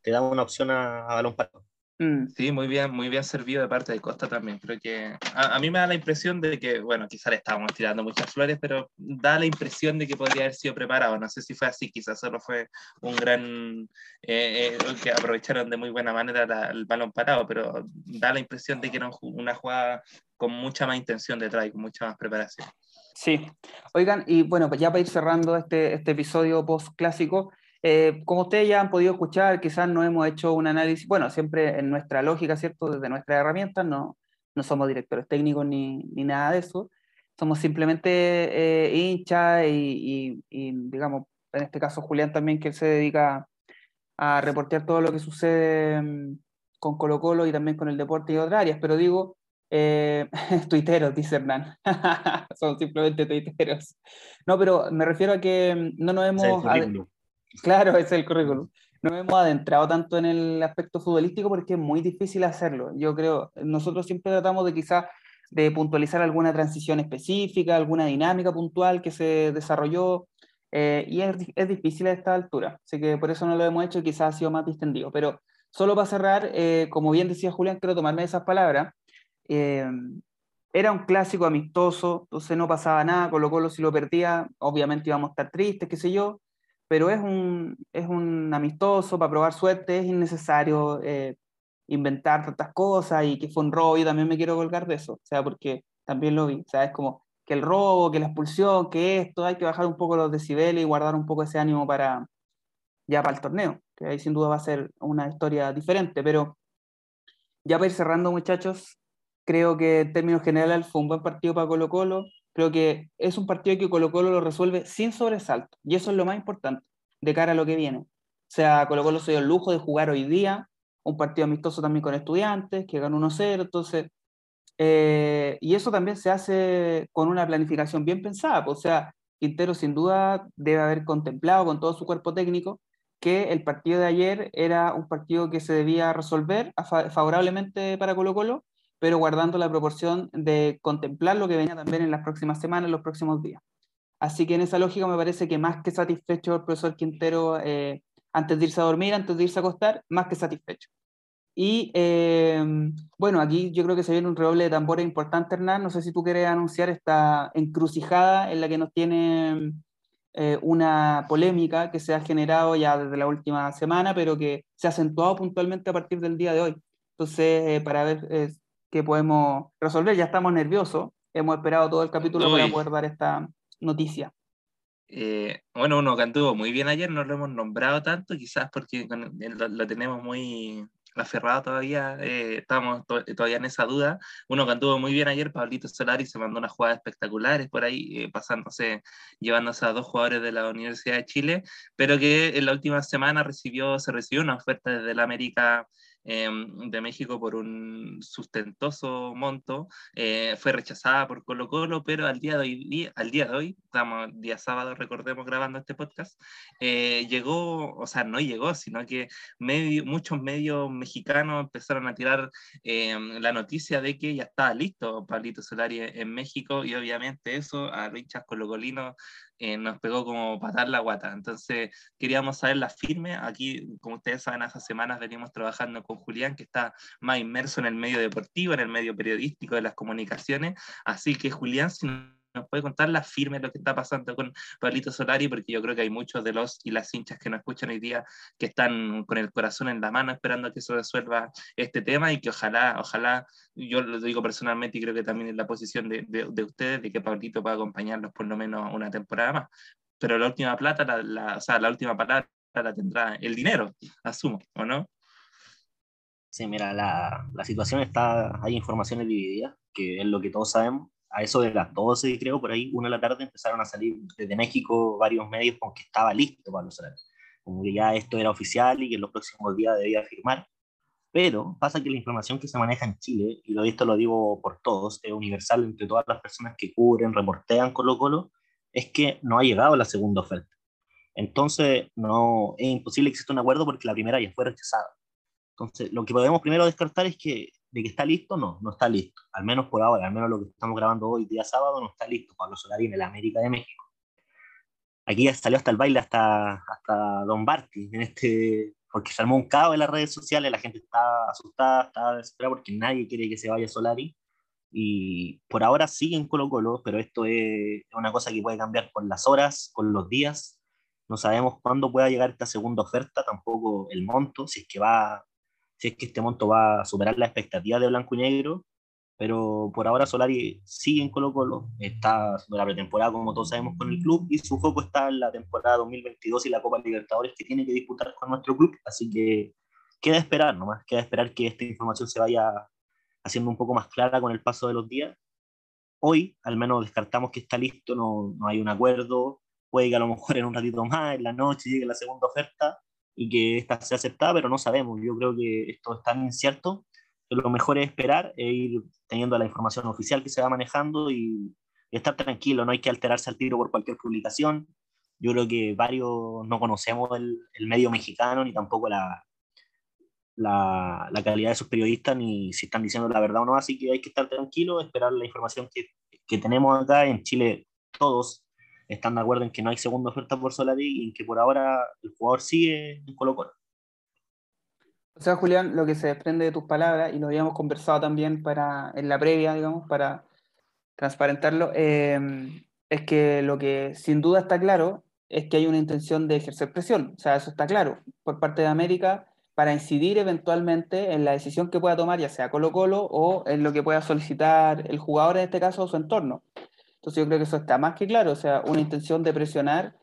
te da una opción a, a balón parado. Mm. Sí, muy bien, muy bien servido de parte de Costa también. Creo que a, mí me da la impresión de que, bueno, quizás le estábamos tirando muchas flores, pero da la impresión de que podría haber sido preparado. No sé si fue así, quizás solo fue un gran, eh, eh, que aprovecharon de muy buena manera el balón parado, pero da la impresión de que era una jugada con mucha más intención detrás y con mucha más preparación. Sí, oigan, y bueno, ya para ir cerrando este, este episodio post clásico, eh, como ustedes ya han podido escuchar, quizás no hemos hecho un análisis, bueno, siempre en nuestra lógica, ¿cierto? Desde nuestras herramientas, no, no somos directores técnicos ni, ni nada de eso. Somos simplemente eh, hinchas y, y, digamos, en este caso Julián también, que él se dedica a reportear todo lo que sucede mm, con Colo Colo y también con el deporte y otras áreas, pero digo, eh, tuiteros, dice Hernán. Son simplemente tuiteros. No, pero me refiero a que mm, no nos hemos... Claro, ese es el currículum. No hemos adentrado tanto en el aspecto futbolístico porque es muy difícil hacerlo. Yo creo, nosotros siempre tratamos de quizás de puntualizar alguna transición específica, alguna dinámica puntual que se desarrolló, eh, y es, es, difícil a esta altura. Así que por eso no lo hemos hecho, quizás ha sido más distendido. Pero solo para cerrar, eh, como bien decía Julián, quiero tomarme esas palabras. Eh, era un clásico amistoso, entonces no pasaba nada, Colo Colo si lo perdía, obviamente íbamos a estar tristes, qué sé yo, pero es un, es un amistoso para probar suerte, es innecesario eh, inventar tantas cosas y que fue un robo, yo también me quiero colgar de eso, o sea, porque también lo vi, o es como que el robo, que la expulsión, que esto, hay que bajar un poco los decibeles y guardar un poco ese ánimo para ya para el torneo, que ahí sin duda va a ser una historia diferente, pero ya para ir cerrando muchachos, creo que en términos generales fue un buen partido para Colo Colo, Creo que es un partido que Colo Colo lo resuelve sin sobresalto, y eso es lo más importante de cara a lo que viene. O sea, Colo Colo se dio el lujo de jugar hoy día, un partido amistoso también con estudiantes, que ganó 1-0, entonces, eh, y eso también se hace con una planificación bien pensada, pues, o sea, Quintero sin duda debe haber contemplado con todo su cuerpo técnico que el partido de ayer era un partido que se debía resolver favorablemente para Colo Colo pero guardando la proporción de contemplar lo que venía también en las próximas semanas, en los próximos días. Así que en esa lógica me parece que más que satisfecho el profesor Quintero eh, antes de irse a dormir, antes de irse a acostar, más que satisfecho. Y eh, bueno, aquí yo creo que se viene un redoble de tambores importante, Hernán. No sé si tú quieres anunciar esta encrucijada en la que nos tiene eh, una polémica que se ha generado ya desde la última semana, pero que se ha acentuado puntualmente a partir del día de hoy. Entonces, para ver que podemos resolver. Ya estamos nerviosos, hemos esperado todo el capítulo para poder dar esta noticia. Eh, bueno, uno que anduvo muy bien ayer, no lo hemos nombrado tanto, quizás porque lo, tenemos muy aferrado todavía, eh, estamos todavía en esa duda. Uno que anduvo muy bien ayer, Pablito Solari, se mandó unas jugadas espectaculares por ahí, eh, pasándose, llevándose a dos jugadores de la Universidad de Chile, pero que en la última semana recibió, se recibió una oferta desde la América Em, de México por un sustentoso monto, eh, fue rechazada por Colo Colo, pero al día de hoy, al día de hoy estamos día sábado, recordemos, grabando este podcast, eh, llegó, o sea, no llegó, sino que medio, muchos medios mexicanos empezaron a tirar em, la noticia de que ya estaba listo Pablito Solari en México y obviamente eso a los hinchas colocolinos eh, nos pegó como patar la guata. Entonces queríamos saber la firme. Aquí, como ustedes saben, hace semanas venimos trabajando con Julián, que está más inmerso en el medio deportivo, en el medio periodístico de las comunicaciones. Así que Julián, si nos puede contar la firme lo que está pasando con Pablito Solari, porque yo creo que hay muchos de los y las hinchas que nos escuchan hoy día que están con el corazón en la mano esperando que se resuelva este tema y que ojalá, ojalá, yo lo digo personalmente y creo que también es la posición de, de, ustedes, de que Pablito pueda acompañarnos por lo menos una temporada más. Pero la última plata, la, la, o sea, la última palabra la tendrá el dinero, asumo, ¿o no? Sí, mira, la, la, situación está, hay informaciones divididas, que es lo que todos sabemos a eso de las 12, creo, por ahí, una de la tarde, empezaron a salir desde México varios medios con que estaba listo para los salarios. Como que ya esto era oficial y que en los próximos días debía firmar. Pero pasa que la información que se maneja en Chile, y lo esto lo digo por todos, es universal entre todas las personas que cubren, reportean Colo Colo, es que no ha llegado la segunda oferta. Entonces, no, es imposible que exista un acuerdo porque la primera ya fue rechazada. Entonces, lo que podemos primero descartar es que de que está listo, no, no está listo. Al menos por ahora, al menos lo que estamos grabando hoy, día sábado, no está listo Pablo Solari en el América de México. Aquí ya salió hasta el baile hasta, hasta Don Barty, en este, porque se armó un caos en las redes sociales, la gente está asustada, está desesperada porque nadie quiere que se vaya Solari. Y por ahora siguen Colo Colo, pero esto es una cosa que puede cambiar con las horas, con los días. No sabemos cuándo pueda llegar esta segunda oferta, tampoco el monto, si es que va si es que este monto va a superar la expectativa de Blanco y Negro, pero por ahora Solari sigue en Colo Colo, está haciendo la pretemporada como todos sabemos con el club y su foco está en la temporada 2022 y la Copa Libertadores que tiene que disputar con nuestro club, así que queda esperar nomás, queda esperar que esta información se vaya haciendo un poco más clara con el paso de los días. Hoy al menos descartamos que está listo, no, no hay un acuerdo, puede que a lo mejor en un ratito más, en la noche, llegue la segunda oferta, y que esta sea aceptada, pero no sabemos. Yo creo que esto es tan incierto que lo mejor es esperar e ir teniendo la información oficial que se va manejando y, estar tranquilo, no hay que alterarse al tiro por cualquier publicación. Yo creo que varios no conocemos el, el medio mexicano ni tampoco la, la, la, calidad de sus periodistas ni si están diciendo la verdad o no, así que hay que estar tranquilo, esperar la información que, que tenemos acá en Chile. Todos están de acuerdo en que no hay segunda oferta por Solari y en que por ahora el jugador sigue en Colo Colo. O sea, Julián, lo que se desprende de tus palabras, y lo habíamos conversado también para, en la previa, digamos, para transparentarlo, em, es que lo que sin duda está claro es que hay una intención de ejercer presión. O sea, eso está claro por parte de América para incidir eventualmente en la decisión que pueda tomar, ya sea Colo Colo o en lo que pueda solicitar el jugador, en este caso, su entorno. Entonces yo creo que eso está más que claro, o sea, una intención de presionar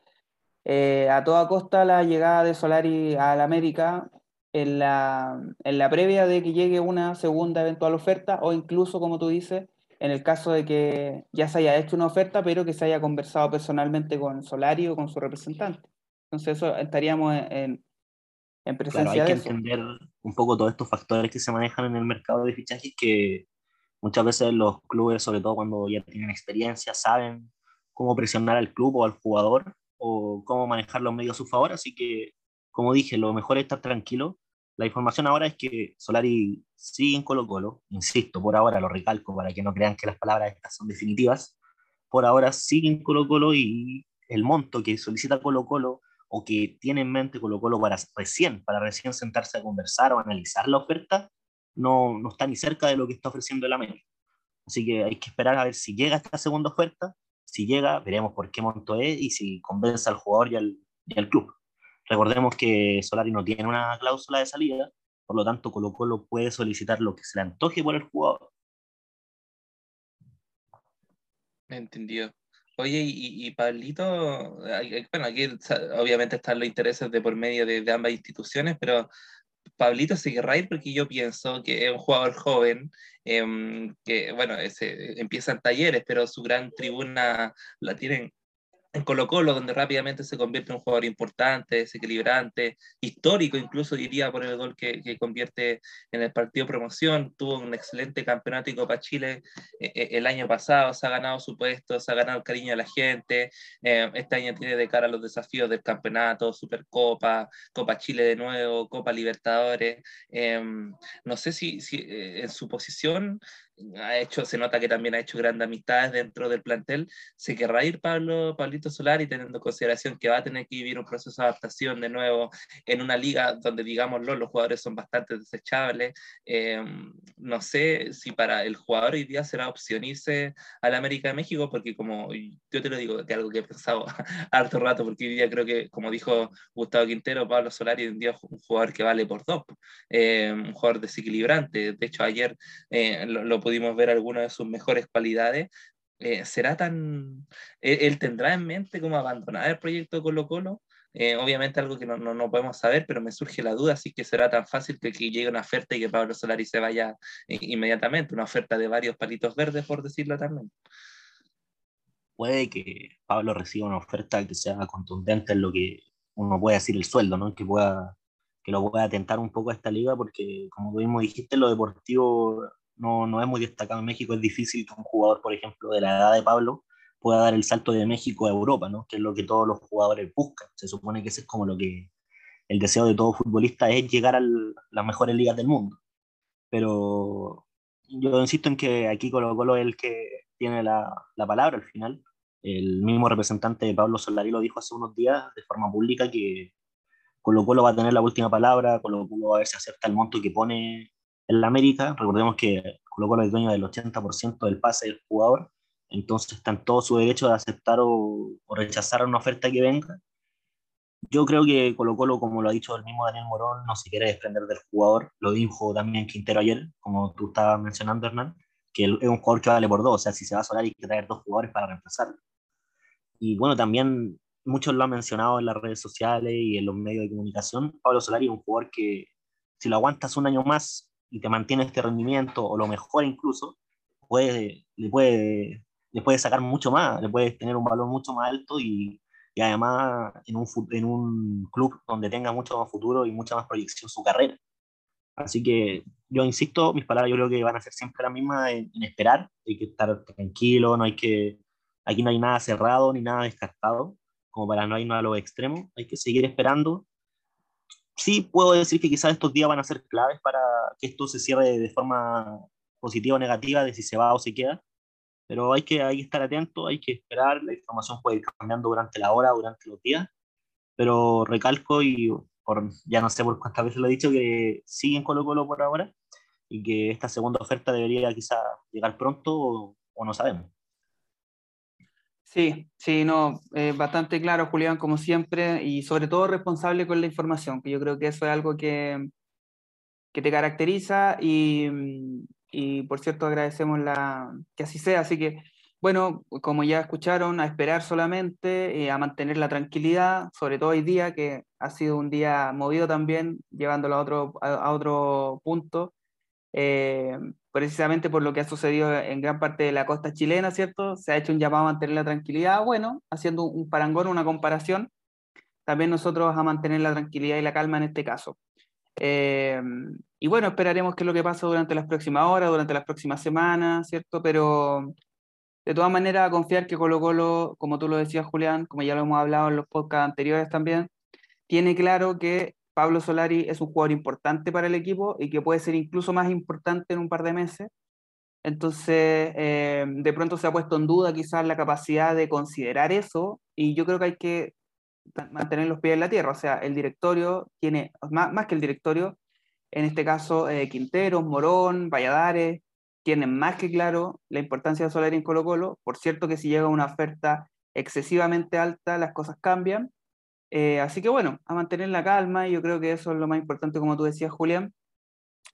eh, a toda costa la llegada de Solari a la América en la, en la previa de que llegue una segunda eventual oferta o incluso, como tú dices, en el caso de que ya se haya hecho una oferta, pero que se haya conversado personalmente con Solari o con su representante. Entonces eso estaríamos en, en presencia claro, hay que entender un poco todos estos factores que se manejan en el mercado de fichajes que Muchas veces los clubes, sobre todo cuando ya tienen experiencia, saben cómo presionar al club o al jugador o cómo manejar los medios a su favor. Así que, como dije, lo mejor es estar tranquilo. La información ahora es que Solari sigue en Colo Colo, insisto, por ahora lo recalco para que no crean que las palabras estas son definitivas. Por ahora sigue en Colo Colo y el monto que solicita Colo Colo o que tiene en mente Colo Colo para recién, para recién sentarse a conversar o analizar la oferta, no, no está ni cerca de lo que está ofreciendo el América. Así que hay que esperar a ver si llega esta segunda oferta. Si llega, veremos por qué monto es y si convence al jugador y al, y al club. Recordemos que Solari no tiene una cláusula de salida, por lo tanto Colo Colo puede solicitar lo que se le antoje por el jugador. Entendido. Oye, y, y Pablito, bueno, aquí obviamente están los intereses de por medio de, de ambas instituciones, pero Pablito se querrá ir porque yo pienso que es un jugador joven, em, que bueno, ese, empieza talleres, pero su gran tribuna la tienen en Colo Colo, donde rápidamente se convierte en un jugador importante, desequilibrante, histórico, incluso diría por el gol que, que convierte en el partido promoción. Tuvo un excelente campeonato y Copa Chile eh, eh, el año pasado, se ha ganado su puesto, se ha ganado el cariño de la gente. Eh, este año tiene de cara a los desafíos del campeonato, Supercopa, Copa Chile de nuevo, Copa Libertadores. no sé si, si en su posición ha hecho, se nota que también ha hecho grandes amistades dentro del plantel. Se querrá ir Pablo, Pablito Solari, teniendo en consideración que va a tener que vivir un proceso de adaptación de nuevo en una liga donde, digámoslo, los jugadores son bastante desechables. Eh, no sé si para el jugador hoy día será opción irse a la América de México, porque como yo te lo digo, de algo que he pensado harto rato, porque hoy día creo que, como dijo Gustavo Quintero, Pablo Solari en día es un jugador que vale por dos, eh, un jugador desequilibrante. De hecho, ayer eh, lo, lo pudimos ver algunas de sus mejores cualidades, eh, ¿será tan... Él, tendrá en mente cómo abandonar el proyecto Colo Colo? Eh, obviamente algo que no, no, no, podemos saber, pero me surge la duda, si que será tan fácil que, que llegue una oferta y que Pablo Solari se vaya eh, inmediatamente, una oferta de varios palitos verdes, por decirlo también. Puede que Pablo reciba una oferta que sea contundente en lo que uno puede decir el sueldo, ¿no? que pueda que lo pueda atentar un poco a esta liga, porque como tú mismo dijiste, lo deportivo no, no es muy destacado en México. Es difícil que un jugador, por ejemplo, de la edad de Pablo pueda dar el salto de México a Europa, ¿no? que es lo que todos los jugadores buscan. Se supone que ese es como lo que el deseo de todo futbolista es llegar a las mejores ligas del mundo. Pero yo insisto en que aquí Colo Colo es el que tiene la, la palabra al final. El mismo representante de Pablo Solari lo dijo hace unos días de forma pública que Colo Colo va a tener la última palabra, Colo Colo va a ver si acepta el monto que pone en la América. Recordemos que Colo Colo es dueño del 80% del pase del jugador, entonces está en todo su derecho de aceptar o, rechazar una oferta que venga. Yo creo que Colo Colo, como lo ha dicho el mismo Daniel Morón, no se quiere desprender del jugador. Lo dijo también Quintero ayer, como tú estabas mencionando, Hernán, que es un jugador que vale por dos. O sea, si se va a solar hay que traer dos jugadores para reemplazarlo. Y bueno, también muchos lo han mencionado en las redes sociales y en los medios de comunicación. Pablo Solari es un jugador que si lo aguantas un año más y te mantiene este rendimiento o lo mejor incluso, puede, le, puede, le puede sacar mucho más, le puedes tener un valor mucho más alto y, y además en un, en un club donde tenga mucho más futuro y mucha más proyección su carrera. Así que yo insisto, mis palabras yo creo que van a ser siempre las mismas en, esperar, hay que estar tranquilo, no hay que, aquí no hay nada cerrado ni nada descartado, como para no irnos a los extremos, hay que seguir esperando sí puedo decir que quizás estos días van a ser claves para que esto se cierre de forma positiva o negativa, de si se va o se queda. Pero hay que, hay que estar atento, hay que esperar, la información puede ir cambiando durante la hora, durante los días. Pero recalco y por, ya no sé por cuántas veces lo he dicho, que siguen Colo Colo por ahora y que esta segunda oferta debería quizás llegar pronto o, o no sabemos. Sí, sí, no, eh, bastante claro, Julián, como siempre, y sobre todo responsable con la información, que yo creo que eso es algo que, que te caracteriza y, y, por cierto agradecemos la, que así sea. Así que, bueno, como ya escucharon, a esperar solamente, eh, a mantener la tranquilidad, sobre todo hoy día, que ha sido un día movido también, llevándolo a otro, a, otro punto. Eh, precisamente por lo que ha sucedido en gran parte de la costa chilena, ¿cierto? Se ha hecho un llamado a mantener la tranquilidad, bueno, haciendo un parangón, una comparación, también nosotros a mantener la tranquilidad y la calma en este caso. Eh, y bueno, esperaremos qué es lo que pasa durante las próximas horas, durante las próximas semanas, ¿cierto? Pero de todas maneras, confiar que Colo Colo, como tú lo decías, Julián, como ya lo hemos hablado en los podcasts anteriores también, tiene claro que Pablo Solari es un jugador importante para el equipo y que puede ser incluso más importante en un par de meses. Entonces, eh, de pronto se ha puesto en duda quizás la capacidad de considerar eso y yo creo que hay que mantener los pies en la tierra. O sea, el directorio tiene, más, más que el directorio, en este caso eh, Quinteros, Morón, Valladares, tienen más que claro la importancia de Solari en Colo Colo. Por cierto que si llega una oferta excesivamente alta, las cosas cambian. Eh, así que bueno, a mantener la calma, y yo creo que eso es lo más importante, como tú decías, Julián.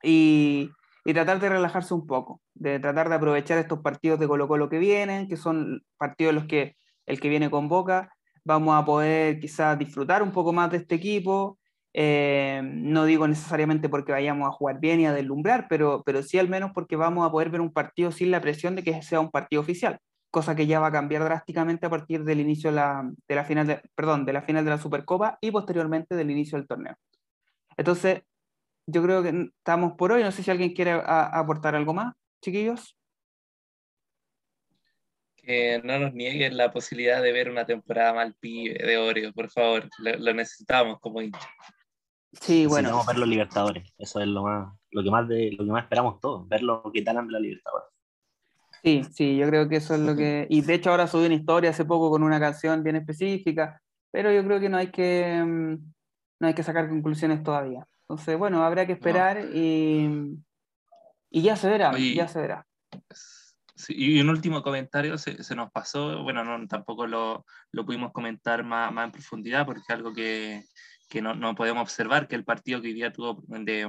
Y, tratar de relajarse un poco, de tratar de aprovechar estos partidos de Colo Colo que vienen, que son partidos los que el que viene con Boca, vamos a poder quizás disfrutar un poco más de este equipo. Eh, no digo necesariamente porque vayamos a jugar bien y a deslumbrar, pero, pero sí al menos porque vamos a poder ver un partido sin la presión de que sea un partido oficial, cosa que ya va a cambiar drásticamente a partir del inicio de la, de la final, de, perdón, de la final de la Supercopa y posteriormente del inicio del torneo. Entonces, yo creo que estamos por hoy. No sé si alguien quiere aportar algo más, chiquillos. Que no nos nieguen la posibilidad de ver una temporada mal pibe de Oreo, por favor. Lo, necesitamos como hincha. Sí, bueno. Necesitamos ver los Libertadores. Eso es lo más, lo que más de, lo que más esperamos todos, ver lo que tal de la Libertadores. Sí, sí, yo creo que eso es lo que. Y de hecho ahora subí una historia hace poco con una canción bien específica, pero yo creo que no hay que mm, no hay que sacar conclusiones todavía. Entonces, bueno, habrá que esperar y, y, ya se verá, ya se verá. y un último comentario se, se nos pasó, bueno, no, tampoco lo, lo pudimos comentar más, más, en profundidad porque es algo que, que no, no, podemos observar, que el partido que hoy día tuvo de,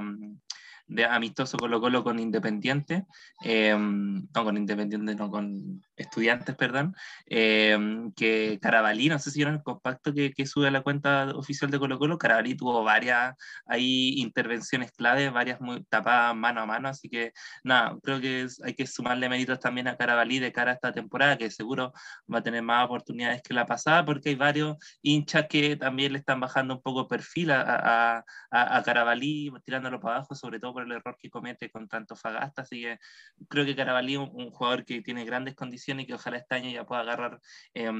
de amistoso Colo Colo con Independiente, eh, no con Independiente, no con Estudiantes, perdón, eh, que Carabalí, no sé si vieron el compacto que, que, sube a la cuenta oficial de Colo Colo, Carabalí tuvo varias ahí intervenciones claves, varias muy tapadas mano a mano, así que nada, creo que hay que sumarle méritos también a Carabalí de cara a esta temporada, que seguro va a tener más oportunidades que la pasada, porque hay varios hinchas que también le están bajando un poco perfil a, a, a, a Carabalí, tirándolo para abajo, sobre todo por el error que comete con tanto Fagasta, así que creo que Carabalí es un, un, jugador que tiene grandes condiciones y que ojalá este año ya pueda agarrar eh,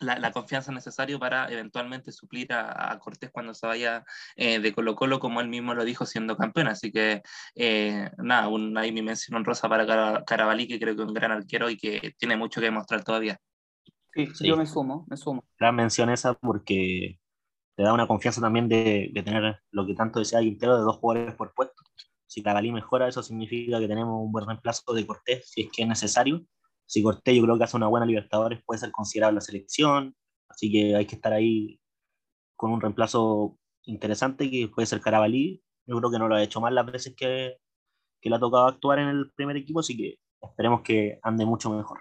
la, la, confianza necesaria para eventualmente suplir a, a Cortés cuando se vaya eh, de Colo Colo, como él mismo lo dijo siendo campeón, así que eh, nada, un, ahí mi mención honrosa para Carabalí, que creo que es un gran arquero y que tiene mucho que demostrar todavía. Sí, sí. yo me sumo, me sumo. Gran mención esa porque te da una confianza también de, de, tener lo que tanto decía Quintero de dos jugadores por puesto. Si Cabalí mejora, eso significa que tenemos un buen reemplazo de Cortés, si es que es necesario. Si Cortés yo creo que hace una buena Libertadores, puede ser considerado la selección, así que hay que estar ahí con un reemplazo interesante que puede ser Carabalí. Yo creo que no lo ha hecho mal las veces que, que le ha tocado actuar en el primer equipo, así que esperemos que ande mucho mejor.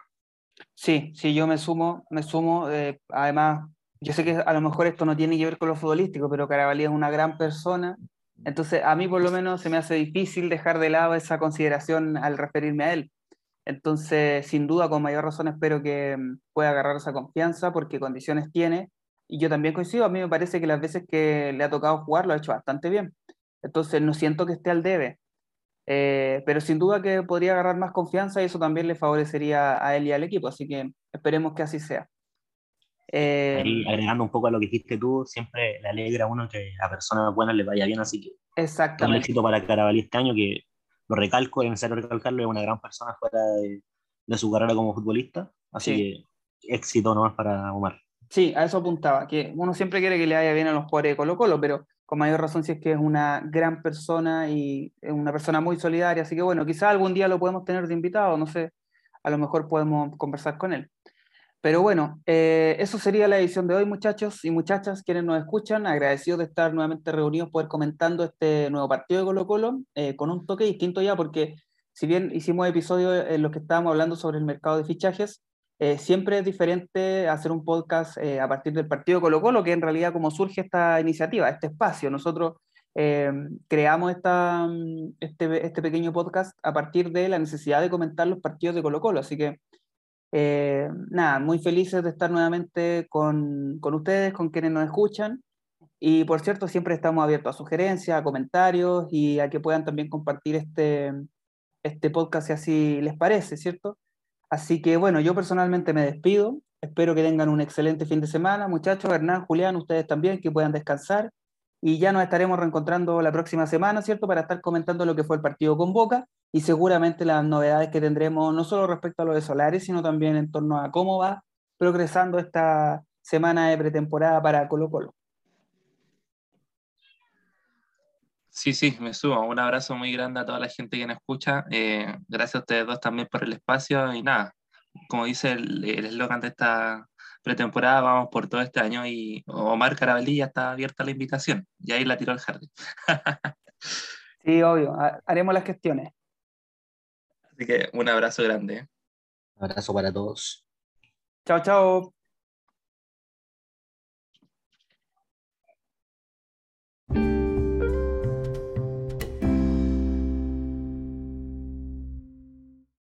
Sí, sí, yo me sumo, me sumo. Eh, además, yo sé que a lo mejor esto no tiene que ver con lo futbolístico, pero Carabalí es una gran persona. Entonces, a mí por lo menos se me hace difícil dejar de lado esa consideración al referirme a él. Entonces, sin duda, con mayor razón espero que mm, pueda agarrar esa confianza porque condiciones tiene. Y yo también coincido, a mí me parece que las veces que le ha tocado jugar lo ha hecho bastante bien. Entonces, no siento que esté al debe. Eh, pero sin duda que podría agarrar más confianza y eso también le favorecería a él y al equipo. Así que esperemos que así sea. Eh, Ahí, agregando un poco a lo que dijiste tú, siempre le alegra a uno que a personas buenas les vaya bien, así que Exactamente. un éxito para Carabalí este año, que lo recalco, es necesario recalcarlo, es una gran persona fuera de, de su carrera como futbolista, así sí. que éxito nomás para Omar. Sí, a eso apuntaba, que uno siempre quiere que le vaya bien a los jugadores de Colo Colo, pero con mayor razón si es que es una gran persona y es una persona muy solidaria, así que bueno, quizá algún día lo podemos tener de invitado, no sé, a lo mejor podemos conversar con él. Pero bueno, eh, eso sería la edición de hoy, muchachos y muchachas, quienes nos escuchan. Agradecidos de estar nuevamente reunidos, poder comentando este nuevo partido de Colo Colo, eh, con un toque distinto ya, porque si bien hicimos episodios en los que estábamos hablando sobre el mercado de fichajes, eh, siempre es diferente hacer un podcast a partir del partido de Colo Colo, que en realidad como surge esta iniciativa, este espacio. Nosotros creamos esta, este, este pequeño podcast a partir de la necesidad de comentar los partidos de Colo Colo, así que eh, nada, muy felices de estar nuevamente con, con, ustedes, con quienes nos escuchan. Y por cierto, siempre estamos abiertos a sugerencias, a comentarios y a que puedan también compartir este, este podcast si así les parece, ¿cierto? Así que bueno, yo personalmente me despido. Espero que tengan un excelente fin de semana, muchachos. Hernán, Julián, ustedes también, que puedan descansar. Y ya nos estaremos reencontrando la próxima semana, ¿cierto? Para estar comentando lo que fue el partido con Boca y seguramente las novedades que tendremos, no solo respecto a lo de Solares, sino también en torno a cómo va progresando esta semana de pretemporada para Colo Colo. Sí, sí, me subo. Un abrazo muy grande a toda la gente que nos escucha. Eh, gracias a ustedes dos también por el espacio y nada, como dice el eslogan de esta pretemporada, vamos por todo este año y Omar Carabalí ya está abierta la invitación y ahí la tiró el jardín. sí, obvio, haremos las gestiones. Así que un abrazo grande. Abrazo para todos. Chao, chao.